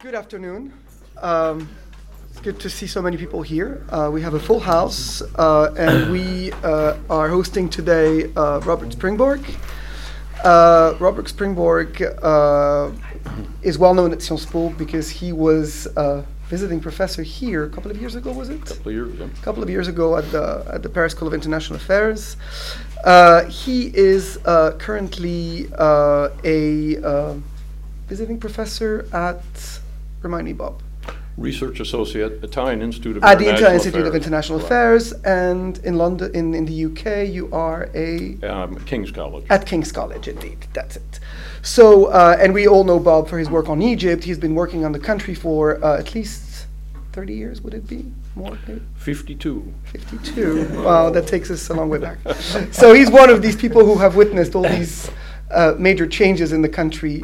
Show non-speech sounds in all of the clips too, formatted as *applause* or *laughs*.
Good afternoon. Um, it's good to see so many people here. Uh, we have a full house, uh, and we uh, are hosting today uh, Robert Springborg. Uh, Robert Springborg uh, is well known at Sciences Po because he was a visiting professor here a couple of years ago, was it? couple of years ago. a couple of years ago at the at the Paris School of International Affairs. Uh, he is uh, currently uh, a uh, visiting professor at remind me, Bob, Research associate, Italian Institute of at the International Institute of International Right. Affairs, and in London, in, in the UK, you are a Um, King's College. At King's College, indeed. That's it. So, uh, and we all know Bob for his work on Egypt. He's been working on the country for uh, at least 30 years, would it be? More? 52. 52. Wow, that takes us a long way back. So he's one of these people who have witnessed all these uh, major changes in the country,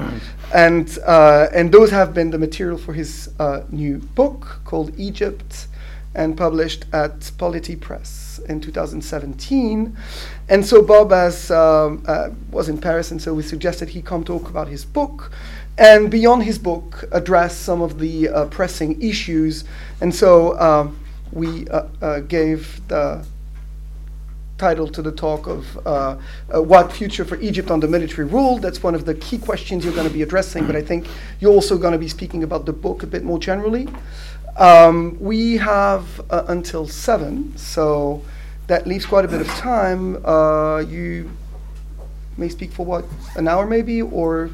and uh, and those have been the material for his uh, new book called Egypt, and published at Polity Press in 2017. And so Bob has, um, uh, was in Paris, and so we suggested he come talk about his book, and beyond his book, address some of the uh, pressing issues. And so um, we uh, uh, gave the title to the talk of uh, uh, what future for Egypt under military rule. That's one of the key questions you're going to be addressing, but I think you're also going to be speaking about the book a bit more generally. Um, we have uh, until seven, so that leaves quite a bit of time. Uh, you may speak for what, an hour maybe, or a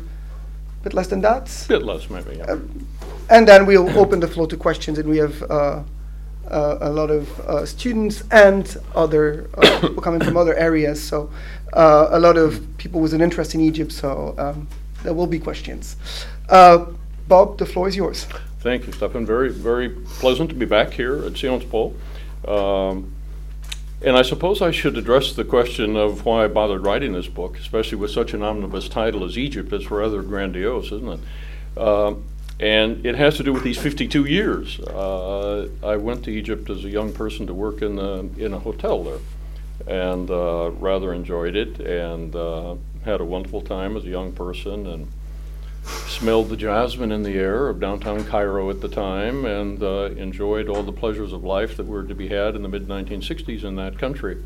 bit less than that? A bit less, maybe. Yeah. Um, and then we'll open the floor to questions, and we have uh, uh, a lot of uh, students and other uh, *coughs* people coming from other areas. So uh, a lot of people with an interest in Egypt. So um, there will be questions. Uh, Bob, the floor is yours. Thank you, Stéphane. Very, very pleasant to be back here at Sciences Po. Um, and I suppose I should address the question of why I bothered writing this book, especially with such an omnibus title as Egypt. It's rather grandiose, isn't it? Um, and it has to do with these 52 years. Uh, I went to Egypt as a young person to work in a, in a hotel there, and uh, rather enjoyed it, and uh, had a wonderful time as a young person, and smelled the jasmine in the air of downtown Cairo at the time, and uh, enjoyed all the pleasures of life that were to be had in the mid 1960s in that country.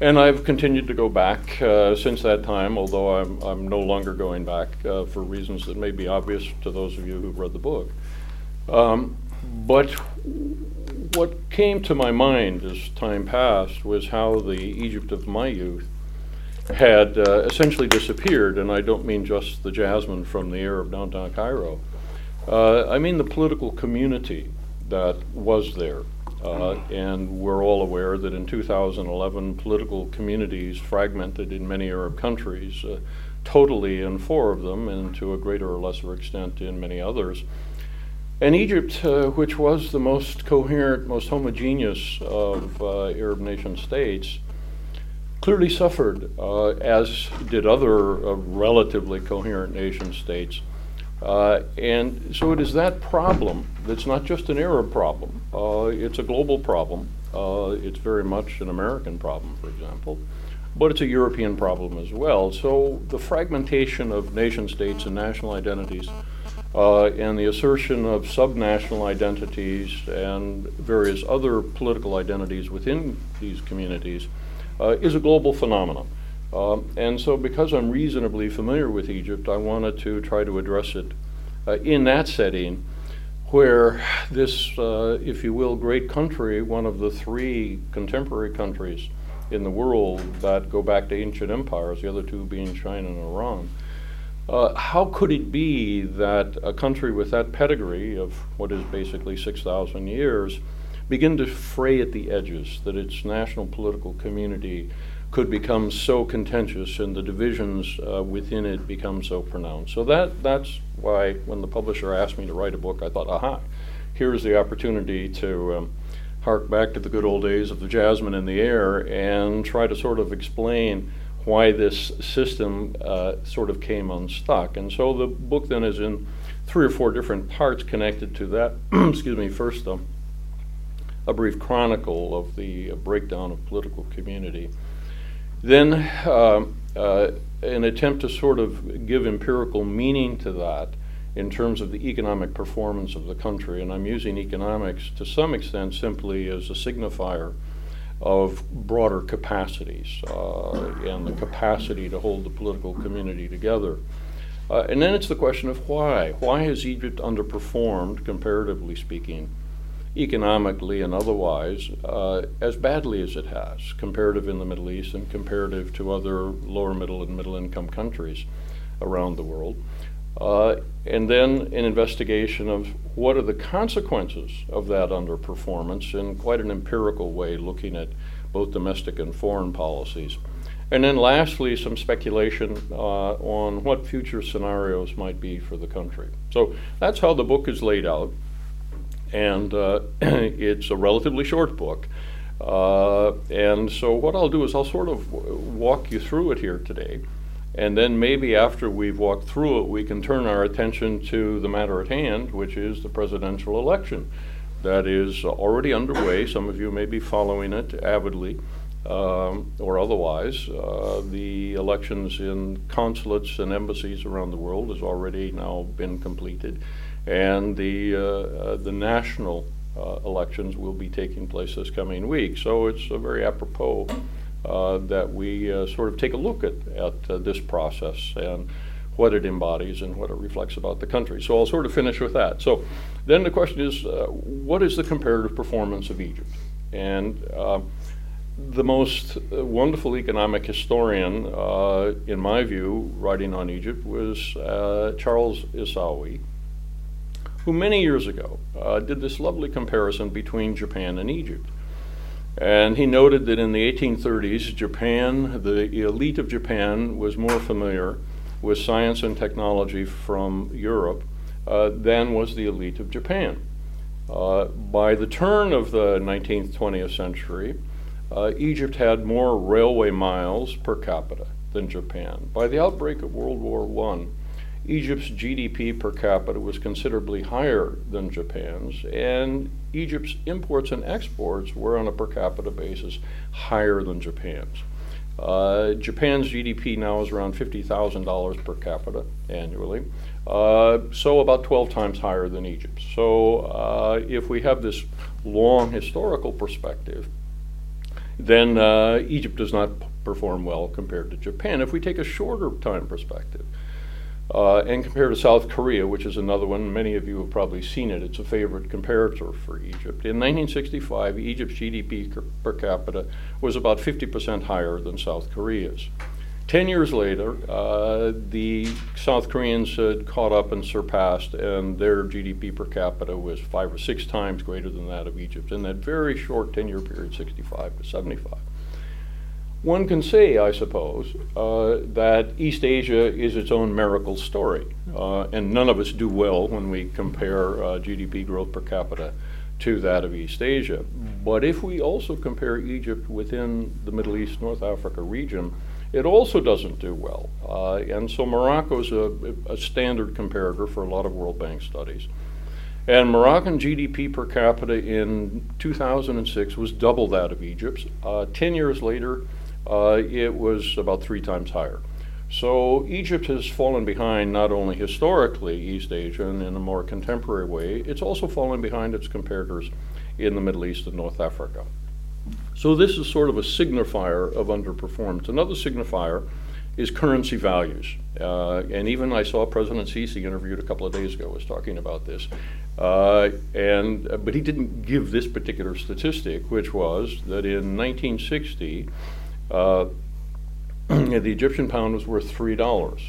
And I've continued to go back uh, since that time, although I'm, I'm no longer going back uh, for reasons that may be obvious to those of you who've read the book. Um, but what came to my mind as time passed was how the Egypt of my youth had uh, essentially disappeared, and I don't mean just the jasmine from the air of downtown Cairo. Uh, I mean the political community that was there. Uh, and we're all aware that in 2011, political communities fragmented in many Arab countries, uh, totally in four of them, and to a greater or lesser extent in many others. And Egypt, uh, which was the most coherent, most homogeneous of uh, Arab nation states, clearly suffered, uh, as did other uh, relatively coherent nation states. Uh, and so it is that problem that's not just an Arab problem, uh, it's a global problem. Uh, it's very much an American problem, for example, but it's a European problem as well. So the fragmentation of nation states and national identities. Uh, and the assertion of subnational identities and various other political identities within these communities uh, is a global phenomenon. Um, and so, because I'm reasonably familiar with Egypt, I wanted to try to address it uh, in that setting where this, uh, if you will, great country, one of the three contemporary countries in the world that go back to ancient empires, the other two being China and Iran. Uh, how could it be that a country with that pedigree of what is basically 6,000 years begin to fray at the edges, that its national political community could become so contentious and the divisions uh, within it become so pronounced? So that, that's why when the publisher asked me to write a book, I thought, aha, here's the opportunity to um, hark back to the good old days of the jasmine in the air and try to sort of explain why this system uh, sort of came unstuck. And so the book then is in three or four different parts connected to that. *clears throat* Excuse me, first, um, a brief chronicle of the uh, breakdown of political community. Then, uh, uh, an attempt to sort of give empirical meaning to that in terms of the economic performance of the country. And I'm using economics to some extent simply as a signifier of broader capacities uh, and the capacity to hold the political community together. Uh, and then it's the question of why. Why has Egypt underperformed, comparatively speaking, economically and otherwise, uh, as badly as it has, comparative in the Middle East and comparative to other lower middle and middle income countries around the world? Uh, and then an investigation of what are the consequences of that underperformance in quite an empirical way, looking at both domestic and foreign policies. And then lastly, some speculation uh, on what future scenarios might be for the country. So that's how the book is laid out. And uh, *clears throat* it's a relatively short book. Uh, and so what I'll do is I'll sort of walk you through it here today. And then maybe after we've walked through it, we can turn our attention to the matter at hand, which is the presidential election. That is already underway. Some of you may be following it avidly um, or otherwise. Uh, the elections in consulates and embassies around the world has already now been completed, and the uh, uh, the national uh, elections will be taking place this coming week. So it's very apropos uh, that we sort of take a look at at this process and what it embodies and what it reflects about the country. So I'll sort of finish with that. So then the question is, what is the comparative performance of Egypt? And the most wonderful economic historian, uh, in my view, writing on Egypt was uh, Charles Issawi, who many years ago uh, did this lovely comparison between Japan and Egypt. And he noted that in the 1830s, Japan, the elite of Japan, was more familiar with science and technology from Europe uh, than was the elite of Japan. Uh, by the turn of the 19th, 20th century, uh, Egypt had more railway miles per capita than Japan. By the outbreak of World War I, Egypt's GDP per capita was considerably higher than Japan's, and Egypt's imports and exports were on a per capita basis higher than Japan's. Uh, Japan's GDP now is around $50,000 per capita annually, uh, so about 12 times higher than Egypt. So, uh, if we have this long historical perspective, then uh, Egypt does not perform well compared to Japan. If we take a shorter time perspective uh, and compare to South Korea, which is another one, many of you have probably seen it, it's a favorite comparator for Egypt. In 1965, Egypt's GDP per capita was about 50% higher than South Korea's. Ten years later, uh, the South Koreans had caught up and surpassed, and their GDP per capita was five or six times greater than that of Egypt in that very short 10 year period, 65 to 75. One can say, I suppose, uh, that East Asia is its own miracle story, uh, and none of us do well when we compare uh, GDP growth per capita to that of East Asia. But if we also compare Egypt within the Middle East, North Africa region, it also doesn't do well. Uh, and so Morocco is a, a, standard comparator for a lot of World Bank studies. And Moroccan GDP per capita in 2006 was double that of Egypt's. Uh, Ten years later, uh, it was about three times higher. So Egypt has fallen behind not only historically East Asia and in a more contemporary way, it's also fallen behind its comparators in the Middle East and North Africa. So this is sort of a signifier of underperformance. Another signifier is currency values. Uh, and even I saw President Sisi interviewed a couple of days ago was talking about this. Uh, and uh, but he didn't give this particular statistic, which was that in 1960, uh, *clears throat* the Egyptian pound was worth three dollars.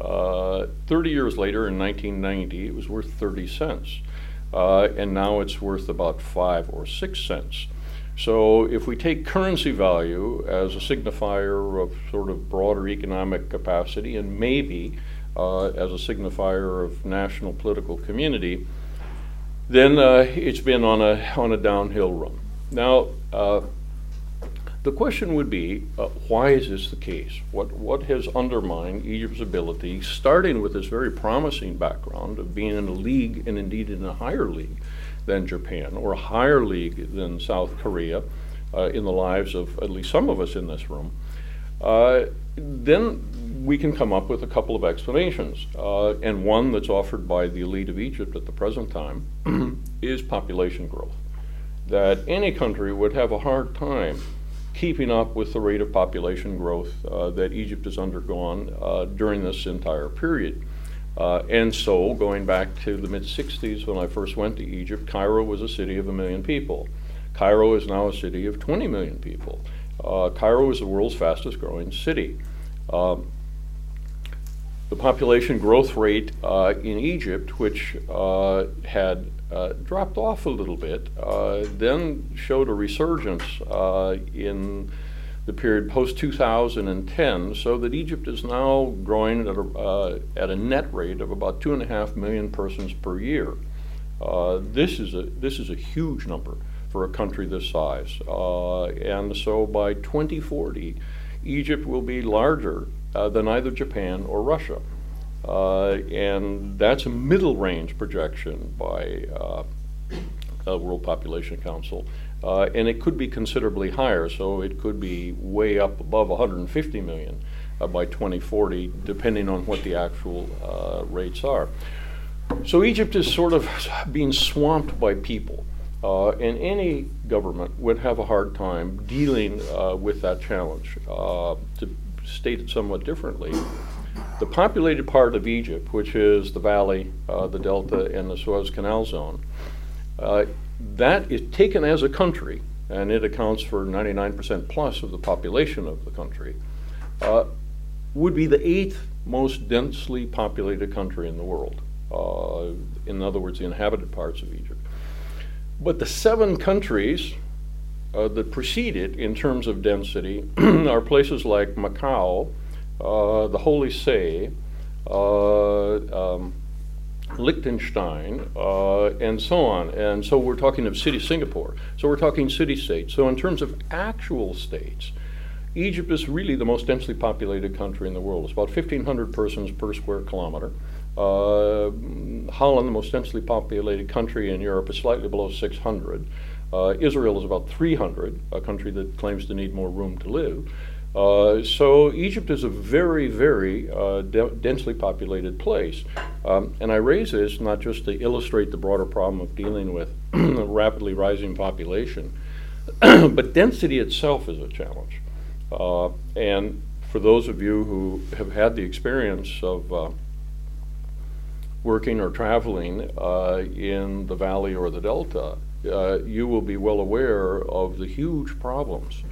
Uh, 30 years later, in 1990, it was worth 30 cents, uh, and now it's worth about five or six cents. So if we take currency value as a signifier of sort of broader economic capacity and maybe uh, as a signifier of national political community, then uh, it's been on a, on a downhill run. Now, uh, the question would be uh, why is this the case? What, what has undermined Egypt's ability, starting with this very promising background of being in a league and indeed in a higher league? than Japan, or a higher league than South Korea uh, in the lives of at least some of us in this room. uh, then we can come up with a couple of explanations. Uh, and one that's offered by the elite of Egypt at the present time *clears throat* is population growth. That any country would have a hard time keeping up with the rate of population growth uh, that Egypt has undergone uh, during this entire period. Uh, and so, going back to the mid 60s when I first went to Egypt, Cairo was a city of a million people. Cairo is now a city of 20 million people. Uh, Cairo is the world's fastest growing city. Um, the population growth rate uh, in Egypt, which had uh, dropped off a little bit, uh, then showed a resurgence uh, in the period post 2010, so that Egypt is now growing at a, uh, at a net rate of about two and a half million persons per year. this is a this is a huge number for a country this size, and so by 2040, Egypt will be larger uh, than either Japan or Russia. Uh, and that's a middle range projection by uh, World Population Council. Uh, and it could be considerably higher, so it could be way up above 150 million uh, by 2040, depending on what the actual uh, rates are. So Egypt is sort of *laughs* being swamped by people. Uh, and any government would have a hard time dealing uh, with that challenge. To state it somewhat differently, the populated part of Egypt, which is the valley, uh, the delta, and the Suez Canal zone, uh, that is taken as a country, and it accounts for 99% plus of the population of the country, uh, would be the eighth most densely populated country in the world. Uh, in other words, the inhabited parts of Egypt. But the seven countries uh, that precede it in terms of density *clears throat* are places like Macau, the Holy See, uh, um, Liechtenstein, uh, and so on. And so we're talking of city Singapore. So we're talking city states. So in terms of actual states, Egypt is really the most densely populated country in the world. It's about 1,500 persons per square kilometer. Uh, Holland, the most densely populated country in Europe, is slightly below 600. Uh, Israel is about 300, a country that claims to need more room to live. Uh, so Egypt is a very, very uh, de- densely populated place. Um, and I raise this not just to illustrate the broader problem of dealing with *clears throat* a rapidly rising population, *clears throat* but density itself is a challenge. Uh, and for those of you who have had the experience of uh, working or traveling uh, in the valley or the delta, uh, you will be well aware of the huge problems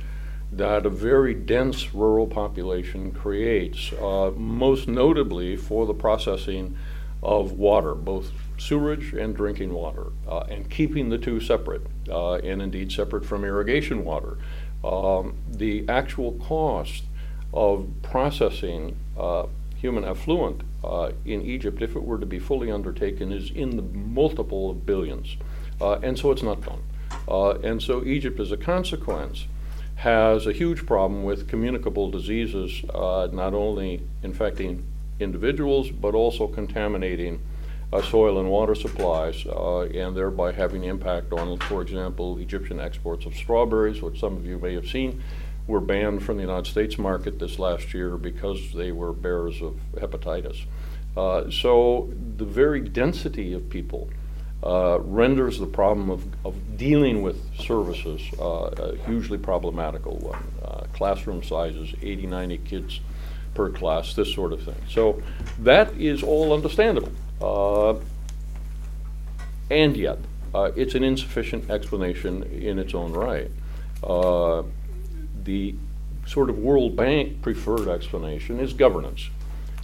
that a very dense rural population creates, uh, most notably for the processing of water, both sewerage and drinking water, uh, and keeping the two separate, uh, and indeed separate from irrigation water. Um, the actual cost of processing uh, human effluent uh, in Egypt, if it were to be fully undertaken, is in the multiple of billions. Uh, and so it's not done. And so Egypt, as a consequence, has a huge problem with communicable diseases, uh, not only infecting individuals, but also contaminating uh, soil and water supplies, uh, and thereby having impact on, for example, Egyptian exports of strawberries, which some of you may have seen were banned from the United States market this last year because they were bearers of hepatitis. Uh, so the very density of people uh, renders the problem of, of dealing with services uh, a hugely problematical one. Uh, classroom sizes, 80, 90 kids per class, this sort of thing. So that is all understandable. Uh, and yet, uh, it's an insufficient explanation in its own right. The sort of World Bank preferred explanation is governance,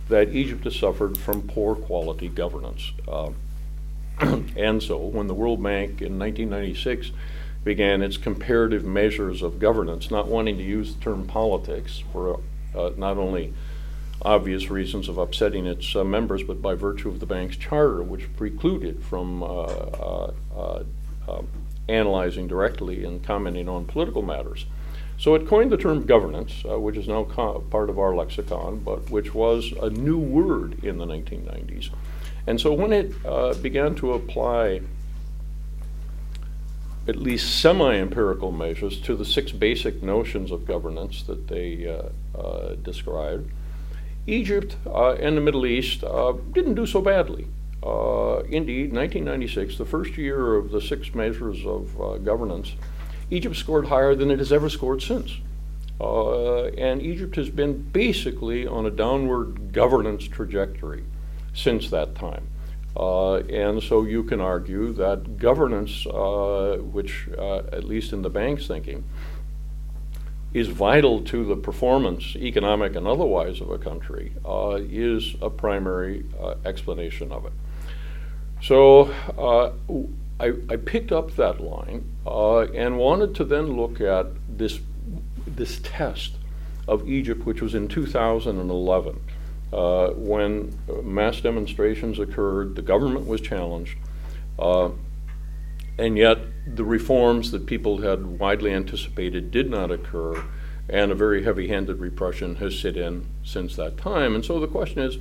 that Egypt has suffered from poor quality governance. *clears throat* and so, when the World Bank in 1996 began its comparative measures of governance, not wanting to use the term politics for uh, not only obvious reasons of upsetting its uh, members, but by virtue of the bank's charter, which precluded from uh, uh, uh um, analyzing directly and commenting on political matters. So it coined the term governance, uh, which is now co- part of our lexicon, but which was a new word in the 1990s. And so when it uh, began to apply at least semi-empirical measures to the six basic notions of governance that they uh, uh, described, Egypt uh, and the Middle East uh, didn't do so badly. Uh, indeed, 1996, the first year of the six measures of governance, Egypt scored higher than it has ever scored since. and Egypt has been basically on a downward governance trajectory since that time. Uh, and so you can argue that governance, uh, which, uh, at least in the bank's thinking, is vital to the performance, economic and otherwise, of a country, uh, is a primary uh, explanation of it. So uh, I, I, picked up that line and wanted to then look at this, this test of Egypt, which was in 2011 uh, when mass demonstrations occurred, the government was challenged, uh, and yet the reforms that people had widely anticipated did not occur, and a very heavy handed repression has set in since that time. And so the question is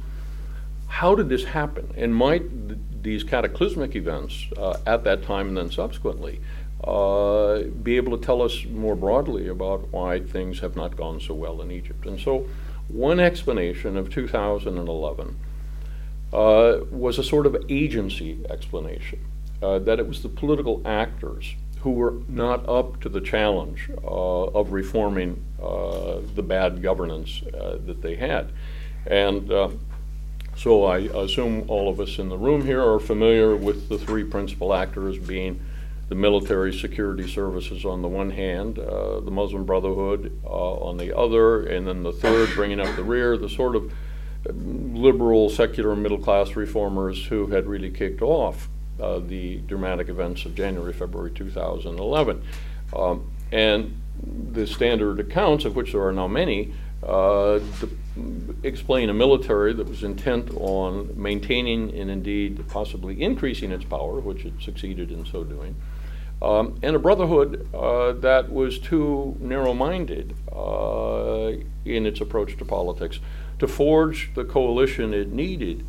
how did this happen? And might th- these cataclysmic events uh, at that time and then subsequently uh, be able to tell us more broadly about why things have not gone so well in Egypt? And so one explanation of 2011 uh, was a sort of agency explanation, uh, that it was the political actors who were not up to the challenge uh, of reforming uh, the bad governance uh, that they had. And uh, so I assume all of us in the room here are familiar with the three principal actors being the military security services on the one hand, uh, the Muslim Brotherhood uh, on the other, and then the third, bringing up the rear, the sort of liberal, secular, middle class reformers who had really kicked off uh, the dramatic events of January, February 2011. Um, and the standard accounts, of which there are now many, uh, explain a military that was intent on maintaining and indeed possibly increasing its power, which it succeeded in so doing, um, and a brotherhood uh, that was too narrow minded uh, in its approach to politics to forge the coalition it needed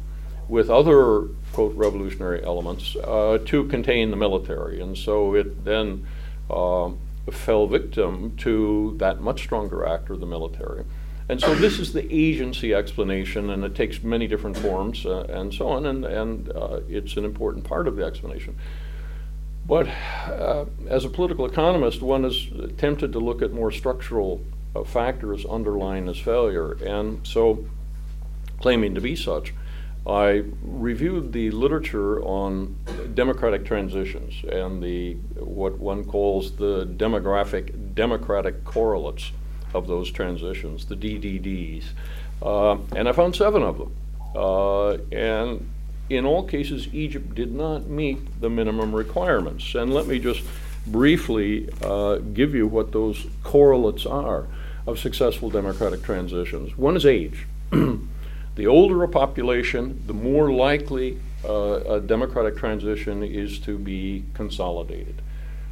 with other, quote, revolutionary elements uh, to contain the military. And so it then fell victim to that much stronger actor, the military. And so this is the agency explanation, and it takes many different forms uh, and so on, and, and uh, it's an important part of the explanation. But uh, as a political economist, one is tempted to look at more structural uh, factors underlying this failure. And so, claiming to be such, I reviewed the literature on democratic transitions and the what one calls the demographic democratic correlates of those transitions, the DDDs, uh, and I found seven of them. Uh, and in all cases, Egypt did not meet the minimum requirements. And let me just briefly uh, give you what those correlates are of successful democratic transitions. One is age. *clears throat* the older a population, the more likely uh, a democratic transition is to be consolidated.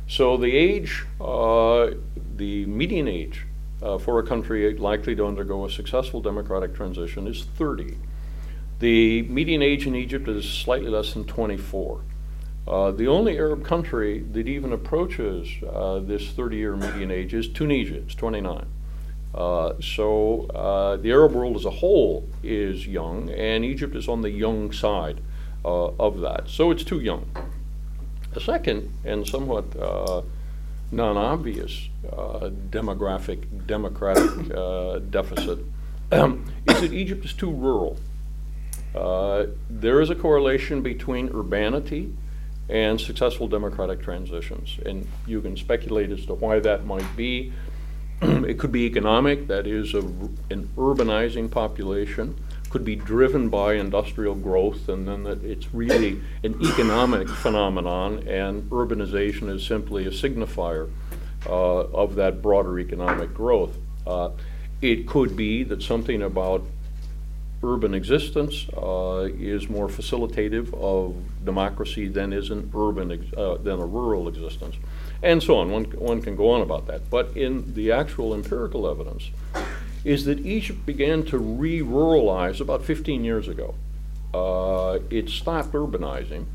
So the age, uh, the median age uh, for a country likely to undergo a successful democratic transition is 30. The median age in Egypt is slightly less than 24. Uh, the only Arab country that even approaches uh, this 30 year median age is Tunisia, it's 29. Uh, so uh, the Arab world as a whole is young, and Egypt is on the young side uh, of that. So it's too young. A second and somewhat uh, non obvious demographic, democratic deficit *clears throat* is that Egypt is too rural. Uh, there is a correlation between urbanity and successful democratic transitions. And you can speculate as to why that might be. *clears throat* it could be economic, that is, a, an urbanizing population, could be driven by industrial growth, and then that it's really an economic phenomenon, and urbanization is simply a signifier uh, of that broader economic growth. Uh, it could be that something about urban existence uh, is more facilitative of democracy than is an urban ex- uh, than a rural existence, and so on. One one can go on about that, but in the actual empirical evidence, is that Egypt began to re-ruralize about 15 years ago. Uh, it stopped urbanizing,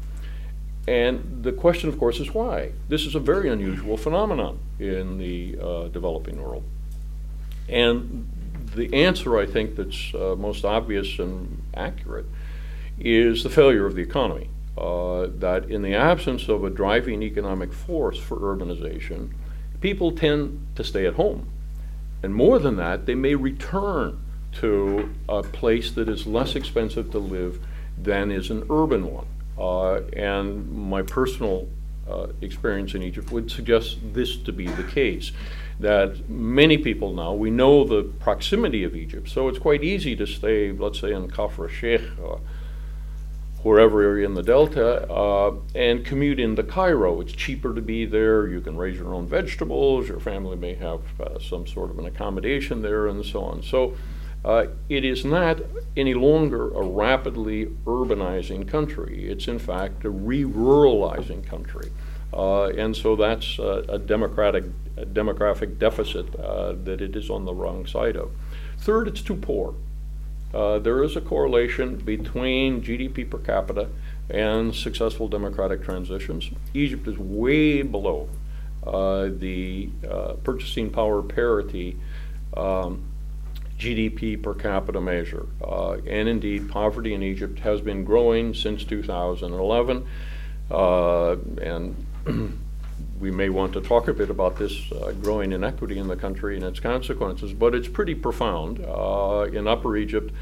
and the question, of course, is why? This is a very unusual phenomenon in the uh, developing world. And the answer, I think, that's uh, most obvious and accurate is the failure of the economy. Uh, that in the absence of a driving economic force for urbanization, people tend to stay at home. And more than that, they may return to a place that is less expensive to live than is an urban one. Uh, and my personal uh, experience in Egypt would suggest this to be the case. That many people now, we know the proximity of Egypt, so it's quite easy to stay, let's say, in Kafr Sheikh, or wherever area in the Delta, uh, and commute into Cairo. It's cheaper to be there. You can raise your own vegetables. Your family may have uh, some sort of an accommodation there, and so on. So uh, it is not any longer a rapidly urbanizing country. It's in fact a re-ruralizing country. Uh, and so that's uh, a democratic a demographic deficit uh, that it is on the wrong side of. Third, it's too poor. Uh, there is a correlation between GDP per capita and successful democratic transitions. Egypt is way below uh, the purchasing power parity um, GDP per capita measure. Uh, and indeed, poverty in Egypt has been growing since 2011. Uh, and we may want to talk a bit about this uh, growing inequity in the country and its consequences, but it's pretty profound. Uh, in Upper Egypt,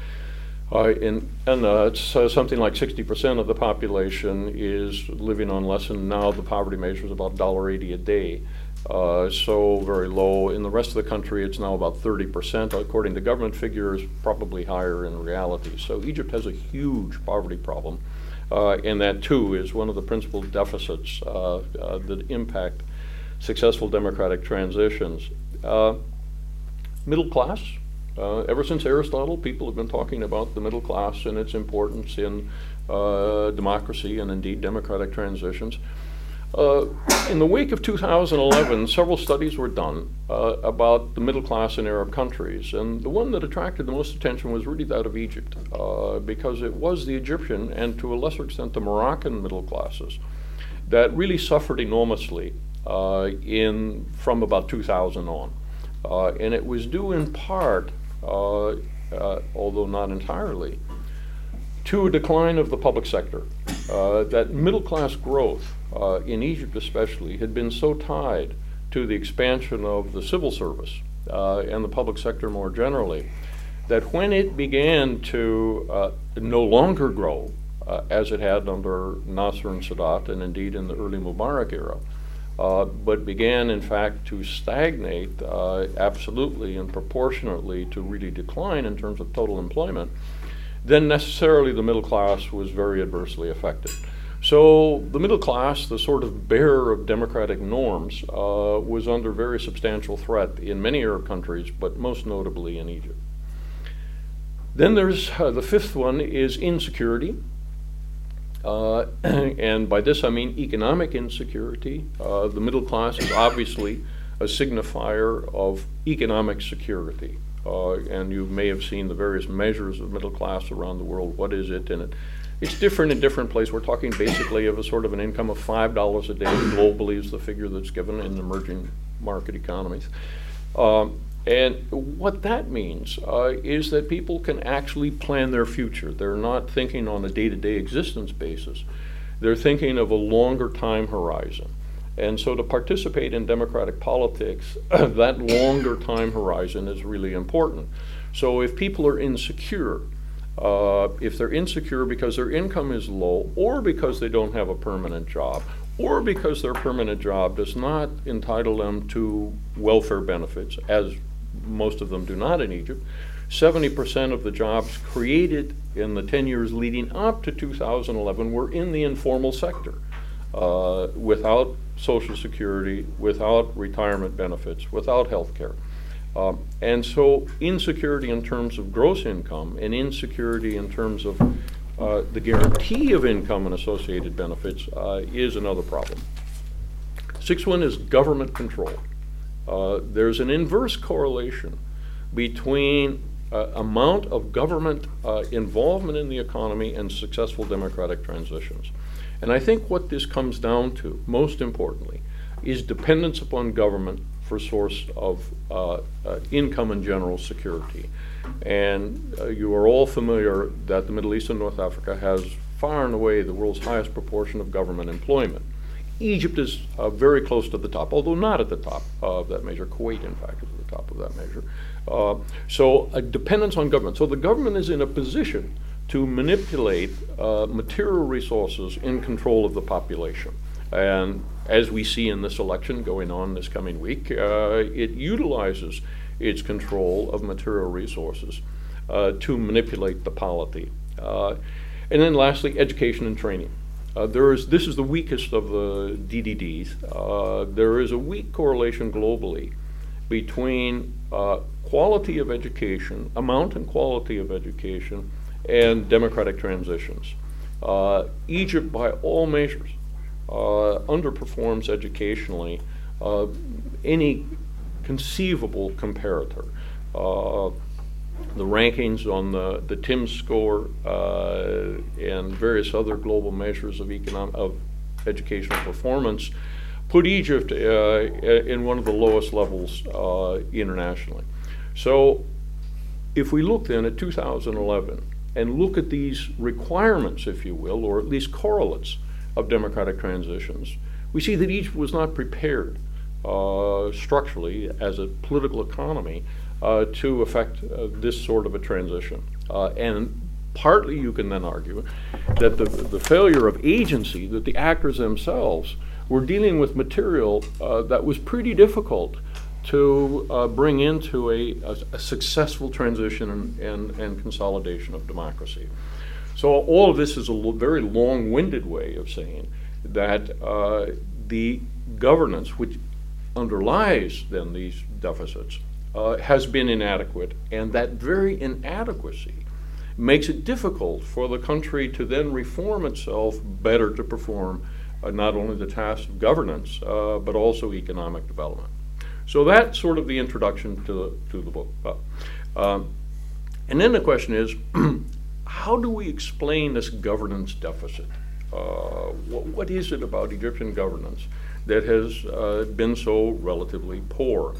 uh, in, and uh, it's uh, something like 60% of the population is living on less than now the poverty measure is about $1.80 a day. Uh, so very low. In the rest of the country, it's now about 30%. According to government figures, probably higher in reality. So Egypt has a huge poverty problem. Uh, and that, too, is one of the principal deficits uh, uh that impact successful democratic transitions. Uh, middle class. Uh, ever since Aristotle, people have been talking about the middle class and its importance in democracy and indeed democratic transitions. Uh, in the wake of 2011, several studies were done uh, about the middle class in Arab countries, and the one that attracted the most attention was really that of Egypt, uh, because it was the Egyptian and to a lesser extent the Moroccan middle classes that really suffered enormously uh, in from about 2000 on, uh, and it was due in part, uh, although not entirely, to a decline of the public sector. that middle class growth uh, in Egypt especially, had been so tied to the expansion of the civil service uh, and the public sector more generally that when it began to uh, no longer grow, uh, as it had under Nasser and Sadat, and indeed in the early Mubarak era, uh, but began in fact to stagnate uh, absolutely and proportionately to really decline in terms of total employment, then necessarily the middle class was very adversely affected. So the middle class, the sort of bearer of democratic norms, uh, was under very substantial threat in many Arab countries, but most notably in Egypt. Then there's uh, the fifth one is insecurity. Uh, *clears throat* and by this I mean economic insecurity. Uh, the middle class is obviously a signifier of economic security. Uh, and you may have seen the various measures of middle class around the world. What is it? And it it's different in different places. We're talking basically of a sort of an income of five dollars a day globally is the figure that's given in emerging market economies. Um, and what that means uh, is that people can actually plan their future. They're not thinking on a day to day existence basis, they're thinking of a longer time horizon. And so to participate in democratic politics, *clears throat* that longer time horizon is really important. So if people are insecure, uh, if they're insecure because their income is low, or because they don't have a permanent job, or because their permanent job does not entitle them to welfare benefits, as most of them do not in Egypt, 70% of the jobs created in the 10 years leading up to 2011 were in the informal sector, uh, without Social Security, without retirement benefits, without health care. Um, and so insecurity in terms of gross income and insecurity in terms of uh, the guarantee of income and associated benefits uh, is another problem. Sixth one is government control. Uh, there's an inverse correlation between uh, amount of government uh, involvement in the economy and successful democratic transitions. And I think what this comes down to, most importantly, is dependence upon government for source of uh, uh, income and general security. And uh, you are all familiar that the Middle East and North Africa has far and away the world's highest proportion of government employment. Egypt is uh, very close to the top, although not at the top of that measure. Kuwait, in fact, is at the top of that measure. Uh, so a dependence on government. So the government is in a position to manipulate uh, material resources in control of the population. And as we see in this election going on this coming week, uh, it utilizes its control of material resources uh, to manipulate the polity. Uh, and then lastly, education and training. Uh, there is, this is the weakest of the DDDs. Uh, there is a weak correlation globally between uh, quality of education, amount and quality of education, and democratic transitions. Egypt, by all measures, underperforms educationally uh, any conceivable comparator. Uh, the rankings on the, the TIMSS score uh, and various other global measures of economic of educational performance put Egypt uh, in one of the lowest levels uh, internationally. So, if we look then at 2011 and look at these requirements, if you will, or at least correlates of democratic transitions, we see that Egypt was not prepared uh, structurally as a political economy uh, to affect uh, this sort of a transition. Uh, and partly you can then argue that the, the failure of agency, that the actors themselves were dealing with material uh, that was pretty difficult to uh, bring into a, a, a, successful transition and, and, and, consolidation of democracy. So, all of this is a very long winded way of saying that uh, the governance, which underlies then these deficits, uh, has been inadequate, and that very inadequacy makes it difficult for the country to then reform itself better to perform uh, not only the tasks of governance, uh, but also economic development. So that's sort of the introduction to the, to the book. Um, and then the question is *clears throat* how do we explain this governance deficit? Uh, what, what is it about Egyptian governance that has uh, been so relatively poor?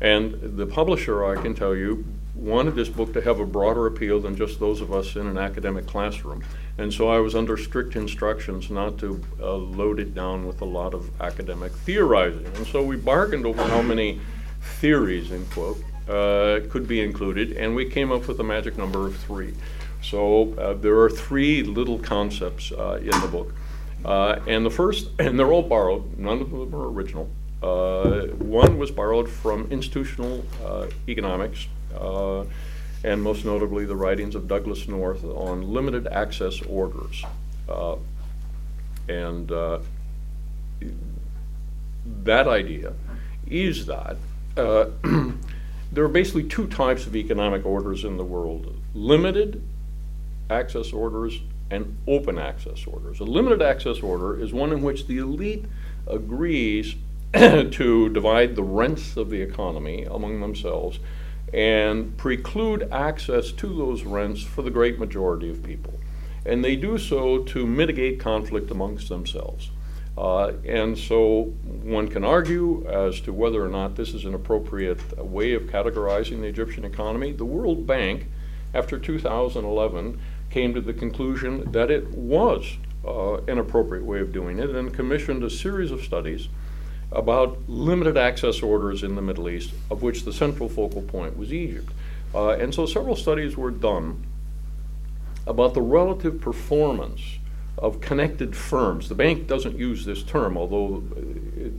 And the publisher, I can tell you, wanted this book to have a broader appeal than just those of us in an academic classroom. And so I was under strict instructions not to uh, load it down with a lot of academic theorizing. And so we bargained over how many theories, in quote, uh, could be included, and we came up with a magic number of three. So uh, there are three little concepts uh, in the book. Uh, and the first, *laughs* and they're all borrowed, none of them are original. Uh, one was borrowed from institutional economics and most notably the writings of Douglass North on limited access orders. Uh, and uh, that idea is that uh, *clears throat* there are basically two types of economic orders in the world limited access orders and open access orders. A limited access order is one in which the elite agrees *coughs* to divide the rents of the economy among themselves and preclude access to those rents for the great majority of people. And they do so to mitigate conflict amongst themselves. Uh, and so one can argue as to whether or not this is an appropriate way of categorizing the Egyptian economy. The World Bank, after 2011, came to the conclusion that it was uh, an appropriate way of doing it and commissioned a series of studies about limited access orders in the Middle East, of which the central focal point was Egypt. Uh, and so several studies were done about the relative performance of connected firms. The bank doesn't use this term, although uh,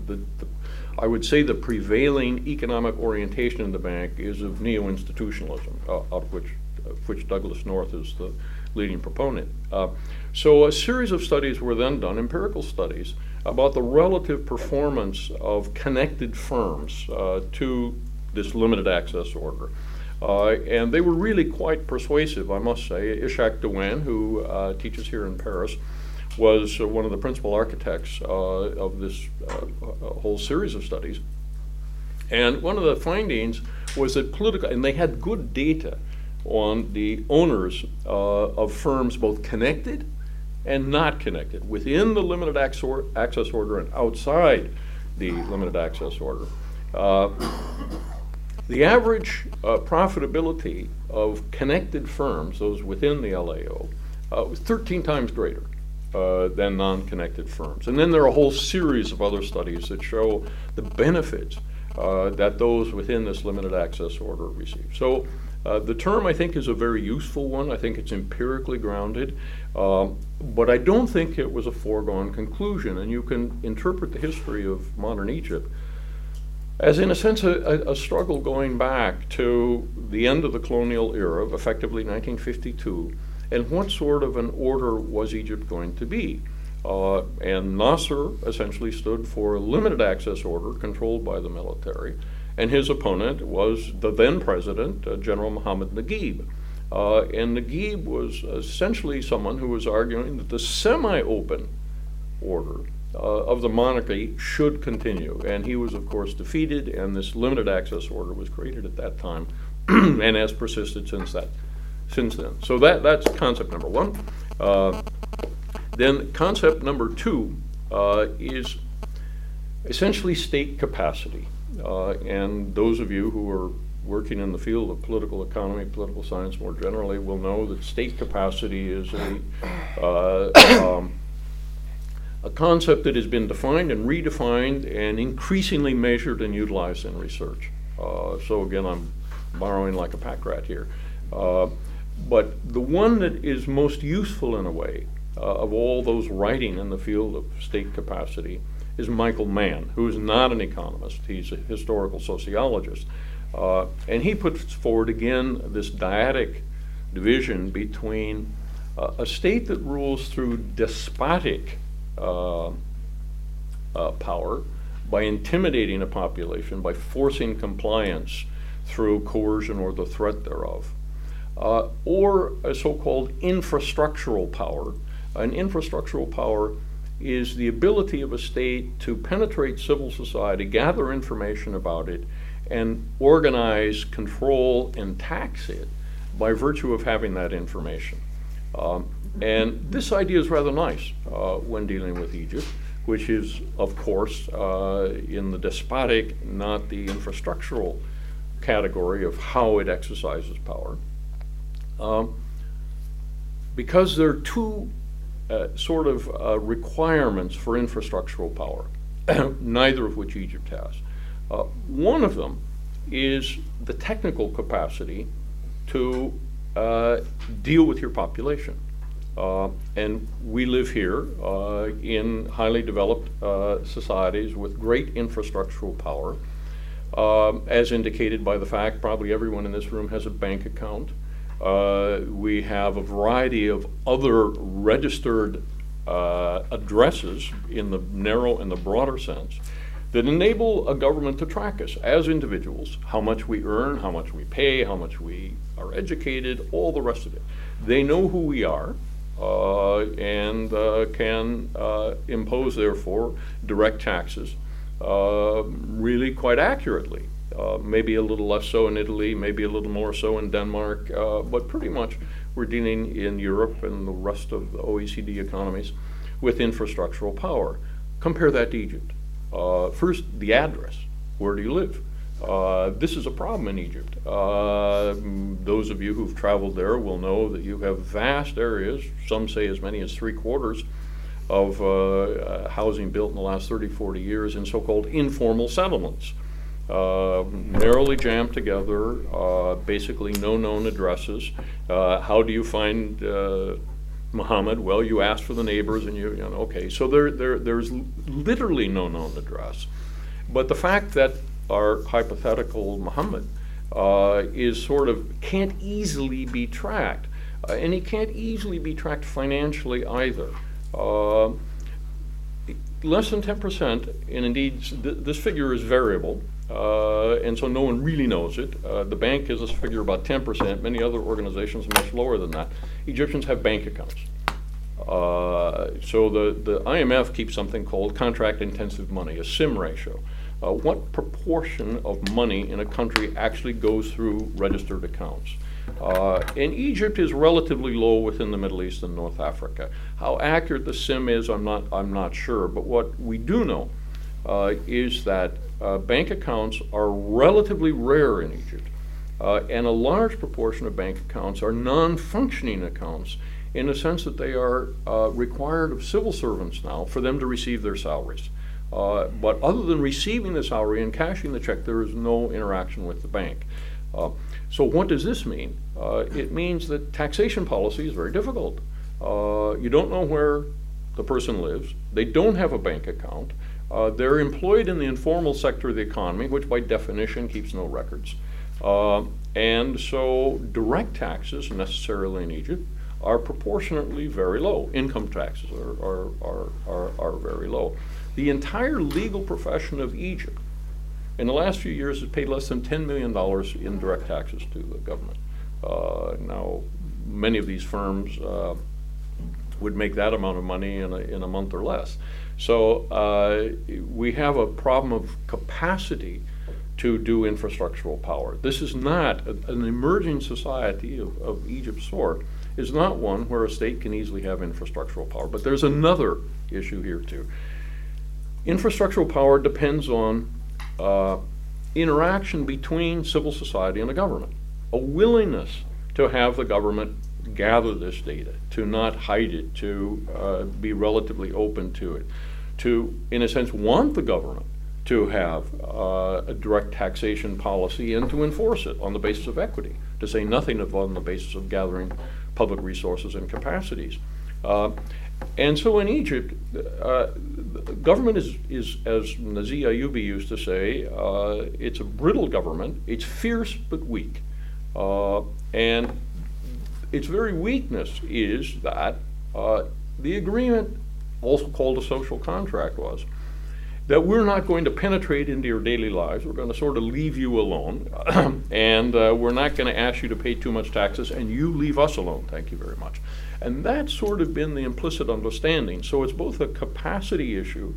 the, the, I would say the prevailing economic orientation in the bank is of neo institutionalism, uh, out of which, of which Douglass North is the leading proponent. Uh, so a series of studies were then done, empirical studies, about the relative performance of connected firms uh, to this limited access order. Uh, and they were really quite persuasive, I must say. Ishac Diwan, who uh, teaches here in Paris, was uh, one of the principal architects uh, of this uh, whole series of studies. And one of the findings was that political, and they had good data on the owners of firms both connected and not connected, within the limited access order and outside the limited access order. Uh, the average uh, profitability of connected firms, those within the LAO, uh, was 13 times greater uh, than non connected firms. And then there are a whole series of other studies that show the benefits uh, that those within this limited access order receive. So uh, the term, I think, is a very useful one. I think it's empirically grounded, um, but I don't think it was a foregone conclusion. And you can interpret the history of modern Egypt as, in a sense, a, a, struggle going back to the end of the colonial era, effectively 1952, and what sort of an order was Egypt going to be. Uh, and Nasser essentially stood for a limited access order controlled by the military and his opponent was the then president, uh, General Mohammed Naguib. Uh, and Naguib was essentially someone who was arguing that the semi open order uh, of the monarchy should continue. And he was, of course, defeated, and this limited access order was created at that time *clears throat* and has persisted since that. Since then, so that that's concept number one. Uh, then concept number two uh, is essentially state capacity. Uh, and those of you who are working in the field of political economy, political science more generally, will know that state capacity is a, uh, *coughs* um, a concept that has been defined and redefined and increasingly measured and utilized in research. Uh, so again, I'm borrowing like a pack rat here. Uh, but the one that is most useful in a way uh, of all those writing in the field of state capacity is Michael Mann, who is not an economist. He's a historical sociologist. Uh, and he puts forward again this dyadic division between uh, a state that rules through despotic uh, uh power by intimidating a population, by forcing compliance through coercion or the threat thereof, uh, or a so called infrastructural power. An infrastructural power is the ability of a state to penetrate civil society, gather information about it, and organize, control, and tax it by virtue of having that information. Um, and this idea is rather nice uh, when dealing with Egypt, which is, of course, uh, in the despotic, not the infrastructural category of how it exercises power. Um, because there are two uh, sort of uh, requirements for infrastructural power, *clears throat* neither of which Egypt has. Uh, one of them is the technical capacity to uh, deal with your population. Uh, and we live here in highly developed societies with great infrastructural power, um, as indicated by the fact probably everyone in this room has a bank account. Uh, we have a variety of other registered uh, addresses in the narrow and the broader sense that enable a government to track us as individuals, how much we earn, how much we pay, how much we are educated, all the rest of it. They know who we are uh, and uh, can uh, impose, therefore, direct taxes uh, really quite accurately. Uh, maybe a little less so in Italy, maybe a little more so in Denmark, uh, but pretty much we're dealing in Europe and the rest of the OECD economies with infrastructural power. Compare that to Egypt. Uh, first, the address. Where do you live? Uh, this is a problem in Egypt. Uh, those of you who've traveled there will know that you have vast areas, some say as many as three quarters, of housing built in the last 30, 40 years in so called informal settlements uh, narrowly jammed together, uh, basically no known addresses. Uh, how do you find uh, Muhammad? Well, you ask for the neighbors, and you, you know, okay. So there, there, there's literally no known address. But the fact that our hypothetical Muhammad uh, is sort of can't easily be tracked, uh, and he can't easily be tracked financially either less than 10%, and indeed th- this figure is variable, uh, and so no one really knows it. Uh, the bank has this figure about 10%. Many other organizations are much lower than that. Egyptians have bank accounts. Uh, so the, the IMF keeps something called contract intensive money, a CIM ratio. Uh, what proportion of money in a country actually goes through registered accounts? Uh, and Egypt is relatively low within the Middle East and North Africa. How accurate the CIM is, I'm not, I'm not sure. But what we do know uh, is that uh, bank accounts are relatively rare in Egypt. Uh, and a large proportion of bank accounts are non functioning accounts in the sense that they are uh, required of civil servants now for them to receive their salaries. Uh, but other than receiving the salary and cashing the check, there is no interaction with the bank. Uh, so, what does this mean? Uh, it means that taxation policy is very difficult. You don't know where the person lives, they don't have a bank account, uh, they're employed in the informal sector of the economy, which by definition keeps no records. Uh, and so, direct taxes necessarily in Egypt are proportionately very low. Income taxes are, are, are, are, are very low. The entire legal profession of Egypt in the last few years has paid less than $10 million in direct taxes to the government. Uh, now, many of these firms uh, would make that amount of money in a, in a month or less. So uh, we have a problem of capacity to do infrastructural power. This is not a, an emerging society of, of Egypt's sort is not one where a state can easily have infrastructural power. But there's another issue here too. Infrastructural power depends on uh, interaction between civil society and the government, a willingness to have the government gather this data, to not hide it, to uh, be relatively open to it, to, in a sense, want the government to have uh, a direct taxation policy and to enforce it on the basis of equity, to say nothing of on the basis of gathering public resources and capacities. Uh, and so in Egypt, uh, government is, is, as Nazih Ayubi used to say, uh, it's a brittle government. It's fierce but weak. Uh, and its very weakness is that uh, the agreement, also called a social contract, was that we're not going to penetrate into your daily lives. We're going to sort of leave you alone. *clears throat* and uh, we're not going to ask you to pay too much taxes, and you leave us alone. Thank you very much. And that's sort of been the implicit understanding. So it's both a capacity issue,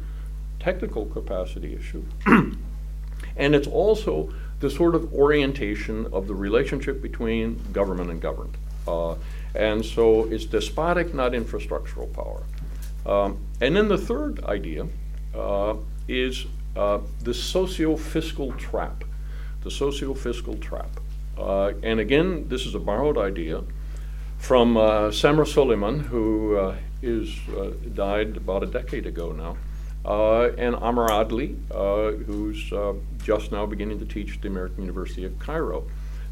technical capacity issue, *clears throat* and it's also the sort of orientation of the relationship between government and governed. Uh, and so it's despotic, not infrastructural power. Um, and then the third idea uh, is uh, the socio-fiscal trap. The socio-fiscal trap. Uh, and again, this is a borrowed idea from uh, Soliman, who uh, is uh, died about a decade ago now, uh, and Amr Adly, who's just now beginning to teach at the American University of Cairo.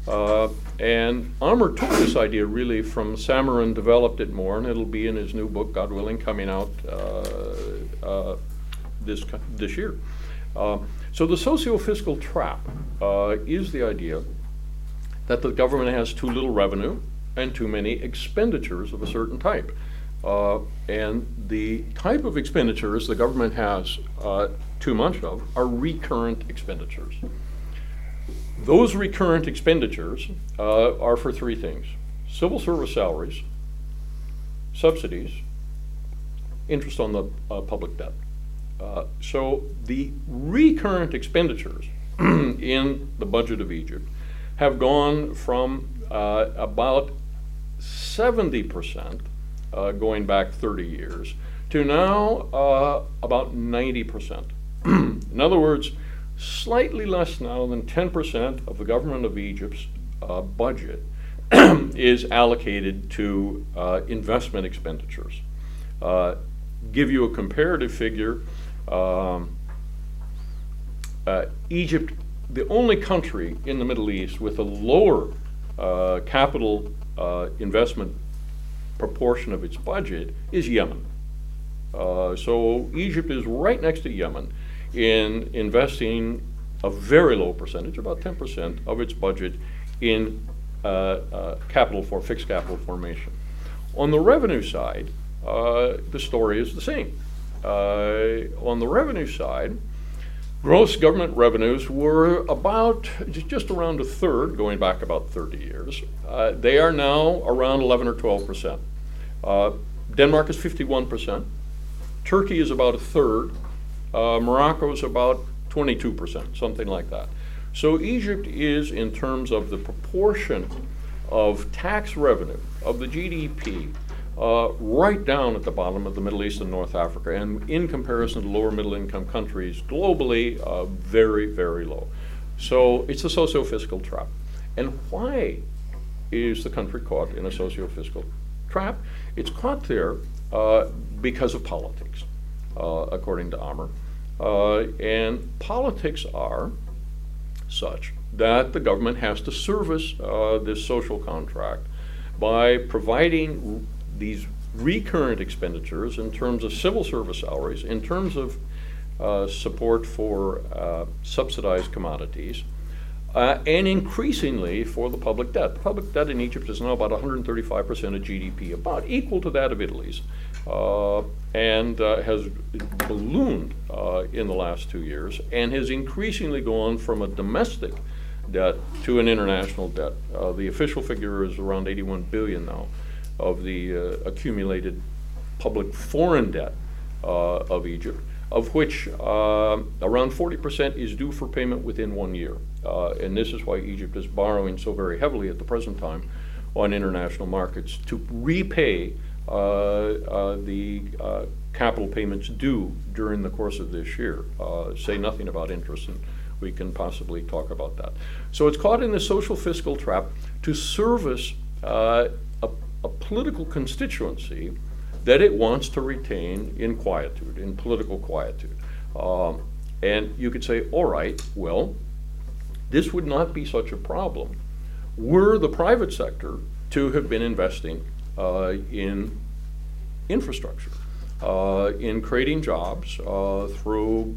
Uh, and Amr took this idea really from Samarin, developed it more, and it'll be in his new book, God willing, coming out uh, uh, this, this year. Um, so the socio-fiscal trap is the idea that the government has too little revenue and too many expenditures of a certain type. Uh, and the type of expenditures the government has uh, too much of are recurrent expenditures. Those recurrent expenditures uh, are for three things civil service salaries, subsidies, interest on the uh, public debt. Uh, so the recurrent expenditures *clears throat* in the budget of Egypt have gone from uh, about 70% uh, going back 30 years to now uh, about 90%. *clears throat* In other words, slightly less now than 10% of the government of Egypt's uh, budget *clears throat* is allocated to uh, investment expenditures. Uh, give you a comparative figure. Um, uh, Egypt, the only country in the Middle East with a lower uh, capital uh, investment proportion of its budget is Yemen. So Egypt is right next to Yemen in investing a very low percentage, about 10% of its budget in uh, uh, capital for fixed capital formation. On the revenue side, uh, the story is the same. Uh, on the revenue side, Gross government revenues were about just around a third, going back about 30 years. Uh, they are now around 11 or 12 percent. Uh, Denmark is 51 percent. Turkey is about a third. Uh, Morocco is about 22 percent, something like that. So Egypt is, in terms of the proportion of tax revenue, of the GDP, uh, right down at the bottom of the Middle East and North Africa, and in comparison to lower middle income countries globally, uh, very, very low. So it's a socio fiscal trap. And why is the country caught in a socio fiscal trap? It's caught there uh, because of politics, uh, according to Amr. Uh, and politics are such that the government has to service uh, this social contract by providing these recurrent expenditures in terms of civil service salaries, in terms of uh, support for uh, subsidized commodities, uh, and increasingly for the public debt. The public debt in Egypt is now about 135% of GDP, about equal to that of Italy's, uh, and uh, has ballooned uh, in the last two years, and has increasingly gone from a domestic debt to an international debt. the official figure is around 81 billion now of the uh, accumulated public foreign debt uh, of Egypt, of which uh, around 40% is due for payment within one year. and this is why Egypt is borrowing so very heavily at the present time on international markets to repay the capital payments due during the course of this year. Uh, say nothing about interest, and we can possibly talk about that. So it's caught in the social fiscal trap to service uh, a political constituency that it wants to retain in quietude, in political quietude. Um, and you could say, all right, well, this would not be such a problem were the private sector to have been investing uh, in infrastructure, uh, in creating jobs uh, through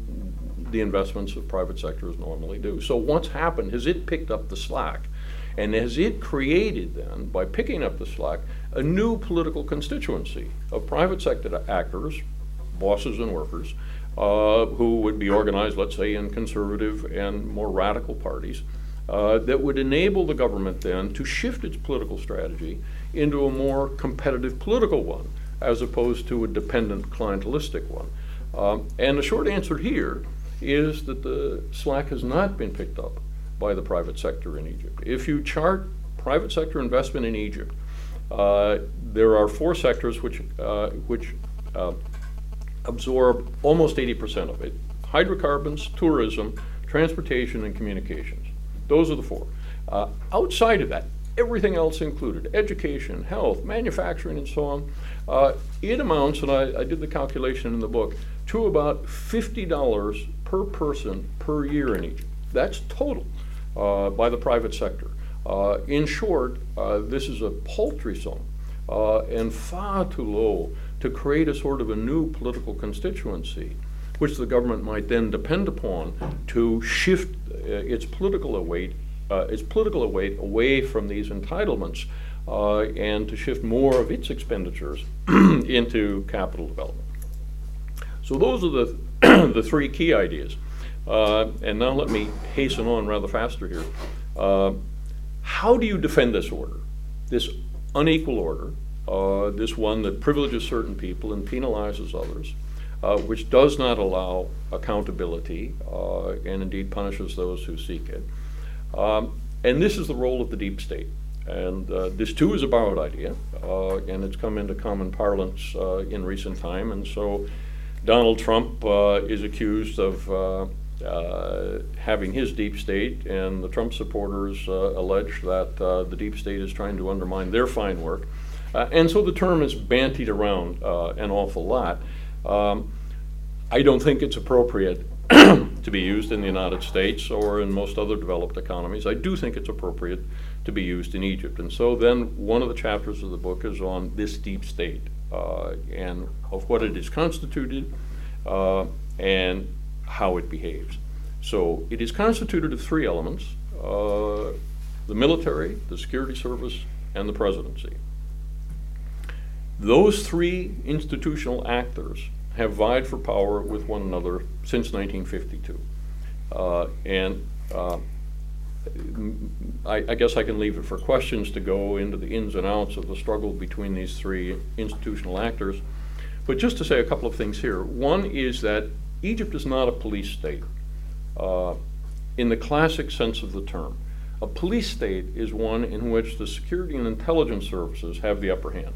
the investments that private sectors normally do. So what's happened is it picked up the slack. And has it created then, by picking up the slack, a new political constituency of private sector actors, bosses and workers, uh, who would be organized, let's say, in conservative and more radical parties, uh, that would enable the government then to shift its political strategy into a more competitive political one, as opposed to a dependent clientelistic one. Um, and the short answer here is that the slack has not been picked up by the private sector in Egypt. If you chart private sector investment in Egypt, uh, there are four sectors which, uh, which uh, absorb almost 80% of it hydrocarbons, tourism, transportation, and communications. Those are the four. Uh, outside of that, everything else included education, health, manufacturing, and so on uh, it amounts, and I, I did the calculation in the book, to about $50 per person per year in Egypt. That's total uh, by the private sector. Uh, in short, uh, this is a paltry sum uh, and far too low to create a sort of a new political constituency, which the government might then depend upon to shift uh, its political weight, its political weight away from these entitlements. and to shift more of its expenditures *clears throat* into capital development. So those are the, *clears throat* the three key ideas. Uh, and now let me hasten on rather faster here. Uh, how do you defend this order, this unequal order, uh, this one that privileges certain people and penalizes others, uh, which does not allow accountability uh, and indeed punishes those who seek it? Um, and this is the role of the deep state. And uh, this too is a borrowed idea, and it's come into common parlance in recent time. And so Donald Trump is accused of uh, having his deep state, and the Trump supporters uh, allege that uh, the deep state is trying to undermine their fine work. Uh, and so the term is bantied around uh, an awful lot. Um, I don't think it's appropriate *clears throat* to be used in the United States or in most other developed economies. I do think it's appropriate to be used in Egypt. And so then one of the chapters of the book is on this deep state and of what it is constituted and how it behaves. So it is constituted of three elements uh, the military, the security service, and the presidency. Those three institutional actors have vied for power with one another since 1952. Uh, and uh, I, I, guess I can leave it for questions to go into the ins and outs of the struggle between these three institutional actors. But just to say a couple of things here. One is that Egypt is not a police state uh, in the classic sense of the term. A police state is one in which the security and intelligence services have the upper hand.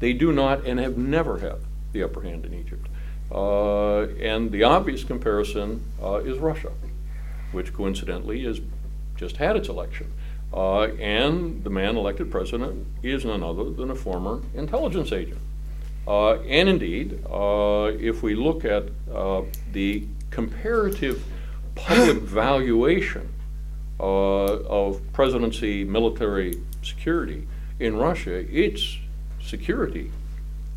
They do not and have never had the upper hand in Egypt. Uh, and the obvious comparison uh, is Russia, which coincidentally has just had its election. Uh, and the man elected president is none other than a former intelligence agent. Uh, and indeed, uh, if we look at uh, the comparative public *coughs* valuation of presidency military security in Russia, it's security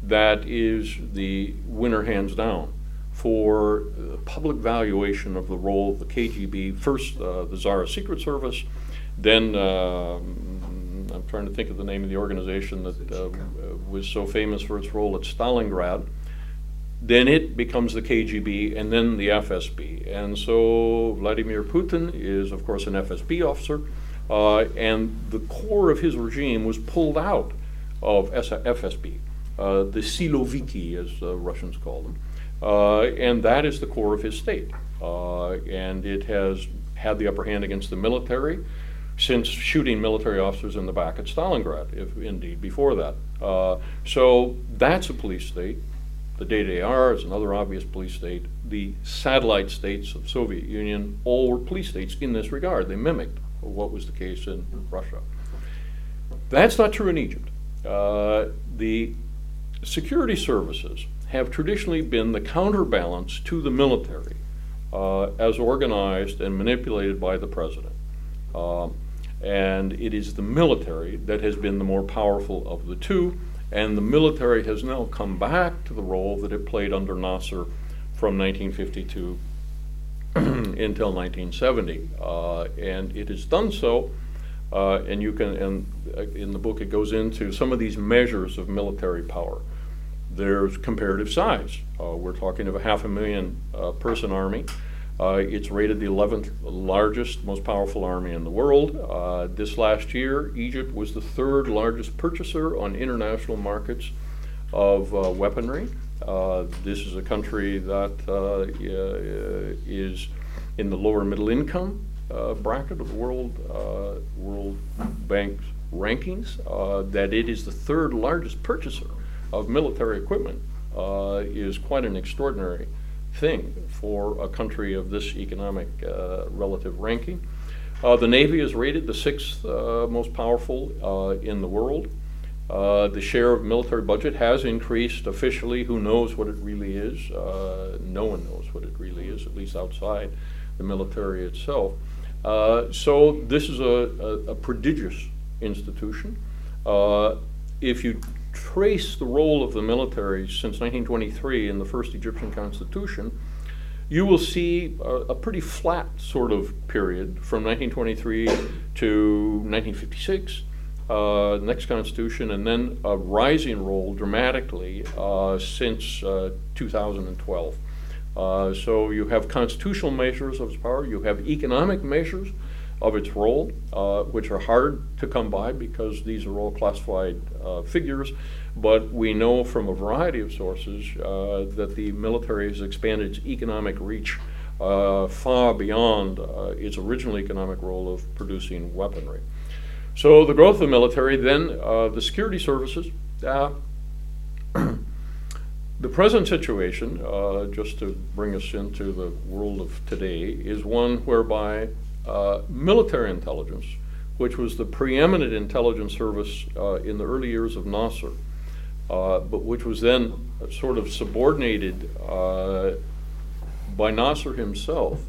that is the winner hands down for public valuation of the role of the KGB, first uh, the Tsar Secret Service, then uh, I'm trying to think of the name of the organization that uh, was so famous for its role at Stalingrad. Then it becomes the KGB and then the FSB. And so Vladimir Putin is, of course, an FSB officer. Uh, and the core of his regime was pulled out of FSB, uh, the Siloviki, as the Russians call them. Uh, and that is the core of his state. Uh, and it has had the upper hand against the military since shooting military officers in the back at Stalingrad, if indeed before that. Uh, so that's a police state. The DDR is another obvious police state. The satellite states of Soviet Union all were police states in this regard. They mimicked what was the case in Russia. That's not true in Egypt. Uh, the security services have traditionally been the counterbalance to the military uh, as organized and manipulated by the president. Um, and it is the military that has been the more powerful of the two. And the military has now come back to the role that it played under Nasser from 1952 *clears throat* until 1970. Uh, and it has done so. Uh, and you can, and uh, in the book, it goes into some of these measures of military power. There's comparative size. Uh, we're talking of a half a million uh, person army. Uh, it's rated the 11th largest, most powerful army in the world. Uh, this last year, Egypt was the third largest purchaser on international markets of uh, weaponry. This is a country that is in the lower middle income bracket of the World, World Bank's rankings. that it is the third largest purchaser of military equipment is quite an extraordinary thing for a country of this economic uh, relative ranking. Uh, the Navy is rated the sixth uh, most powerful uh, in the world. Uh, the share of military budget has increased officially. Who knows what it really is? Uh, no one knows what it really is, at least outside the military itself. so this is a, a, a prodigious institution. if you trace the role of the military since 1923 in the first Egyptian constitution, you will see a, a, pretty flat sort of period from 1923 to 1956, uh, next constitution, and then a rising role dramatically uh, since uh, 2012. Uh, so you have constitutional measures of its power, you have economic measures of its role, uh, which are hard to come by because these are all classified uh, figures. But we know from a variety of sources uh, that the military has expanded its economic reach uh, far beyond uh, its original economic role of producing weaponry. So the growth of the military, then uh, the security services. *clears throat* the present situation, just to bring us into the world of today, is one whereby uh, military intelligence, which was the preeminent intelligence service uh, in the early years of Nasser, uh, but which was then sort of subordinated uh, by Nasser himself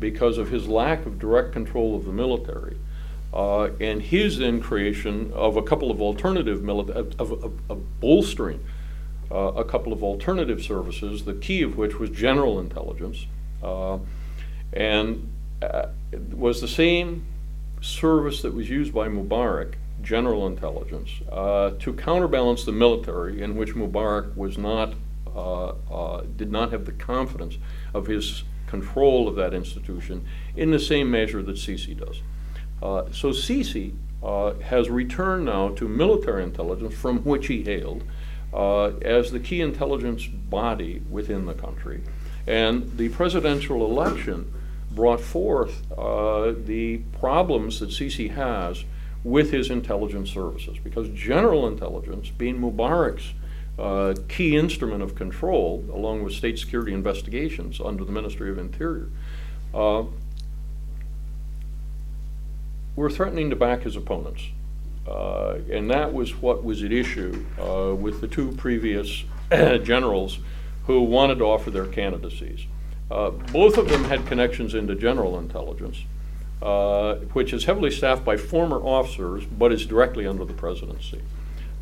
because of his lack of direct control of the military. Uh, and his then creation of a couple of alternative military, of, of, of, bolstering a couple of alternative services, the key of which was general intelligence. and uh, was the same service that was used by Mubarak, general intelligence, uh, to counterbalance the military, in which Mubarak was not, uh, uh, did not have the confidence of his control of that institution in the same measure that Sisi does. Uh, so Sisi uh, has returned now to military intelligence from which he hailed as the key intelligence body within the country. And the presidential election brought forth uh, the problems that Sisi has with his intelligence services. Because general intelligence, being Mubarak's uh, key instrument of control, along with state security investigations under the Ministry of Interior, uh, were threatening to back his opponents. Uh, and that was what was at issue uh, with the two previous *coughs* generals who wanted to offer their candidacies. Uh, both of them had connections into general intelligence, uh, which is heavily staffed by former officers but is directly under the presidency.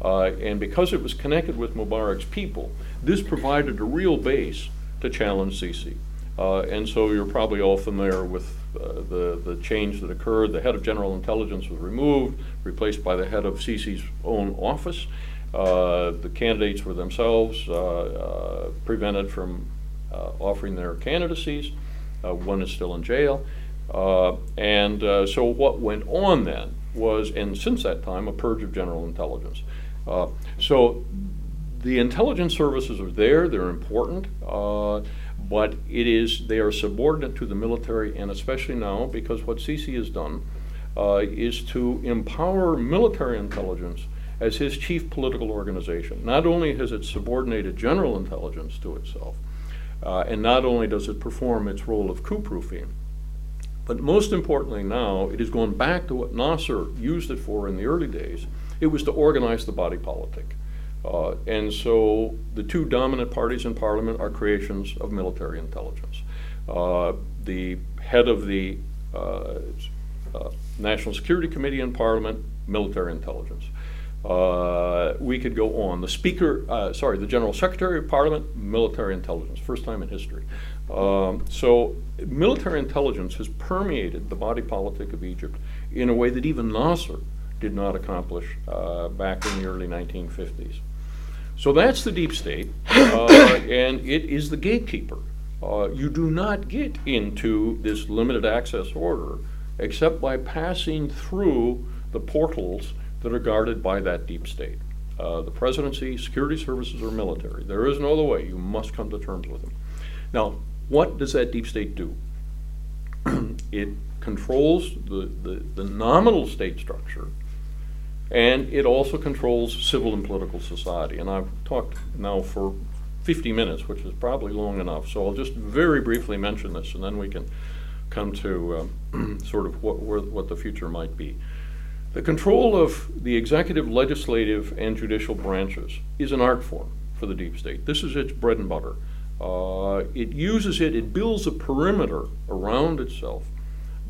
Uh, and because it was connected with Mubarak's people, this provided a real base to challenge Sisi. Uh, and so you're probably all familiar with uh, the, the change that occurred. The head of general intelligence was removed, replaced by the head of Sisi's own office. The candidates were themselves prevented from offering their candidacies. one is still in jail. and so what went on then was, and since that time, a purge of general intelligence. Uh, so the intelligence services are there, they're important, uh, but it is they are subordinate to the military, and especially now because what Sisi has done uh, is to empower military intelligence as his chief political organization. Not only has it subordinated general intelligence to itself, uh, and not only does it perform its role of coup proofing, but most importantly now, it is going back to what Nasser used it for in the early days. It was to organize the body politic. Uh, and so the two dominant parties in parliament are creations of military intelligence. Uh, the head of the uh, uh National Security Committee in parliament, military intelligence. Uh, we could go on. The Speaker, uh, sorry, the General Secretary of Parliament, military intelligence, first time in history. Um, so military intelligence has permeated the body politic of Egypt in a way that even Nasser did not accomplish uh, back in the early 1950s. So that's the deep state, uh, *coughs* and it is the gatekeeper. Uh, you do not get into this limited access order except by passing through the portals that are guarded by that deep state. Uh, the presidency, security services, or military. There is no other way. You must come to terms with them. Now, what does that deep state do? *clears throat* it controls the, the, the nominal state structure, and it also controls civil and political society. And I've talked now for 50 minutes, which is probably long enough. So I'll just very briefly mention this, and then we can come to um, *clears throat* sort of what, what the future might be. The control of the executive, legislative, and judicial branches is an art form for the deep state. This is its bread and butter. Uh, it uses it, it builds a perimeter around itself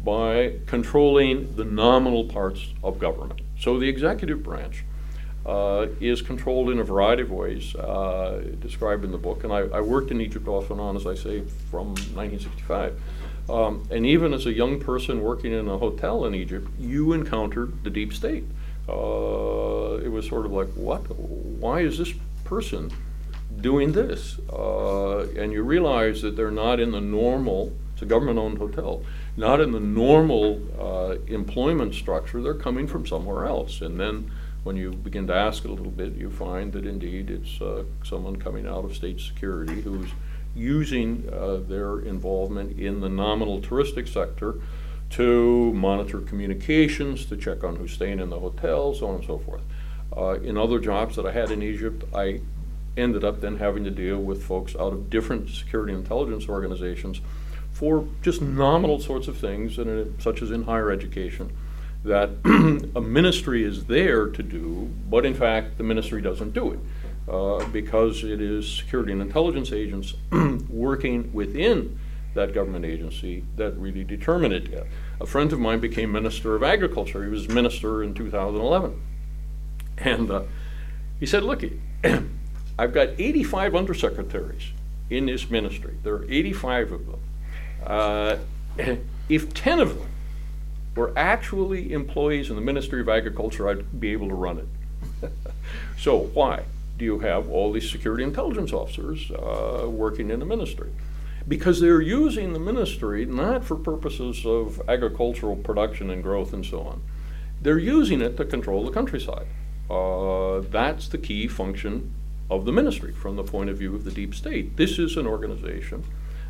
by controlling the nominal parts of government. So the executive branch uh, is controlled in a variety of ways uh, described in the book. And I, I, worked in Egypt off and on, as I say, from 1965. Um, and even as a young person working in a hotel in Egypt, you encountered the deep state. Uh, it was sort of like, what? Why is this person doing this? Uh, and you realize that they're not in the normal, it's a government owned hotel, not in the normal uh, employment structure. They're coming from somewhere else. And then when you begin to ask a little bit, you find that indeed it's uh, someone coming out of state security who's using uh, their involvement in the nominal touristic sector to monitor communications, to check on who's staying in the hotel, so on and so forth. Uh, in other jobs that I had in Egypt, I ended up then having to deal with folks out of different security intelligence organizations for just nominal sorts of things, and such as in higher education, that *clears throat* a ministry is there to do, but in fact the ministry doesn't do it. Uh, because it is security and intelligence agents *clears throat* working within that government agency that really determine it. A friend of mine became Minister of Agriculture. He was minister in 2011. And uh, he said, Look, *clears throat* I've got 85 undersecretaries in this ministry. There are 85 of them. Uh, *clears throat* if 10 of them were actually employees in the Ministry of Agriculture, I'd be able to run it. *laughs* so, why? Do you have all these security intelligence officers uh, working in the ministry? Because they're using the ministry not for purposes of agricultural production and growth and so on. They're using it to control the countryside. Uh, that's the key function of the ministry from the point of view of the deep state. This is an organization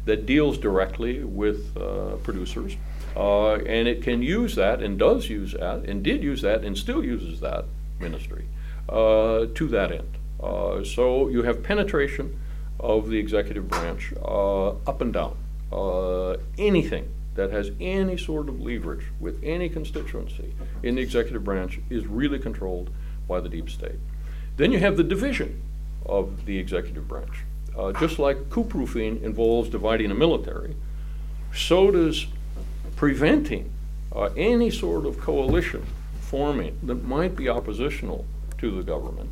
that deals directly with uh, producers. Uh, and it can use that and does use that and did use that and still uses that ministry uh, to that end. Uh, so you have penetration of the executive branch uh, up and down. Uh, anything that has any sort of leverage with any constituency in the executive branch is really controlled by the deep state. Then you have the division of the executive branch. Uh, just like coup proofing involves dividing a military, so does preventing uh, any sort of coalition forming that might be oppositional to the government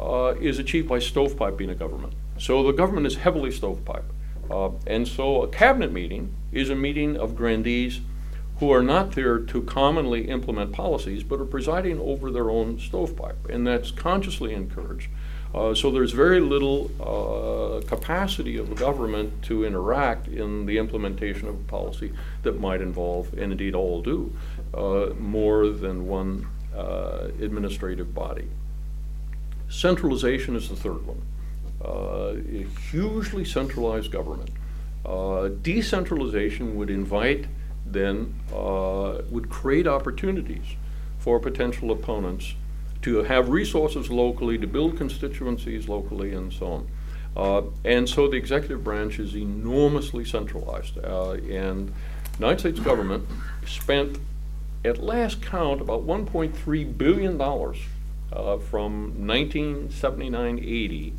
uh, is achieved by stovepiping a government. So the government is heavily stovepipe. Uh, and so a cabinet meeting is a meeting of grandees who are not there to commonly implement policies, but are presiding over their own stovepipe. And that's consciously encouraged. Uh, so there's very little uh, capacity of the government to interact in the implementation of a policy that might involve, and indeed all do, uh, more than one uh, administrative body. Centralization is the third one. Uh, a hugely centralized government. Uh, decentralization would invite, then, would create opportunities for potential opponents to have resources locally, to build constituencies locally, and so on. Uh, and so the executive branch is enormously centralized. Uh, and United States government spent, at last count, about $1.3 billion uh, from 1979-80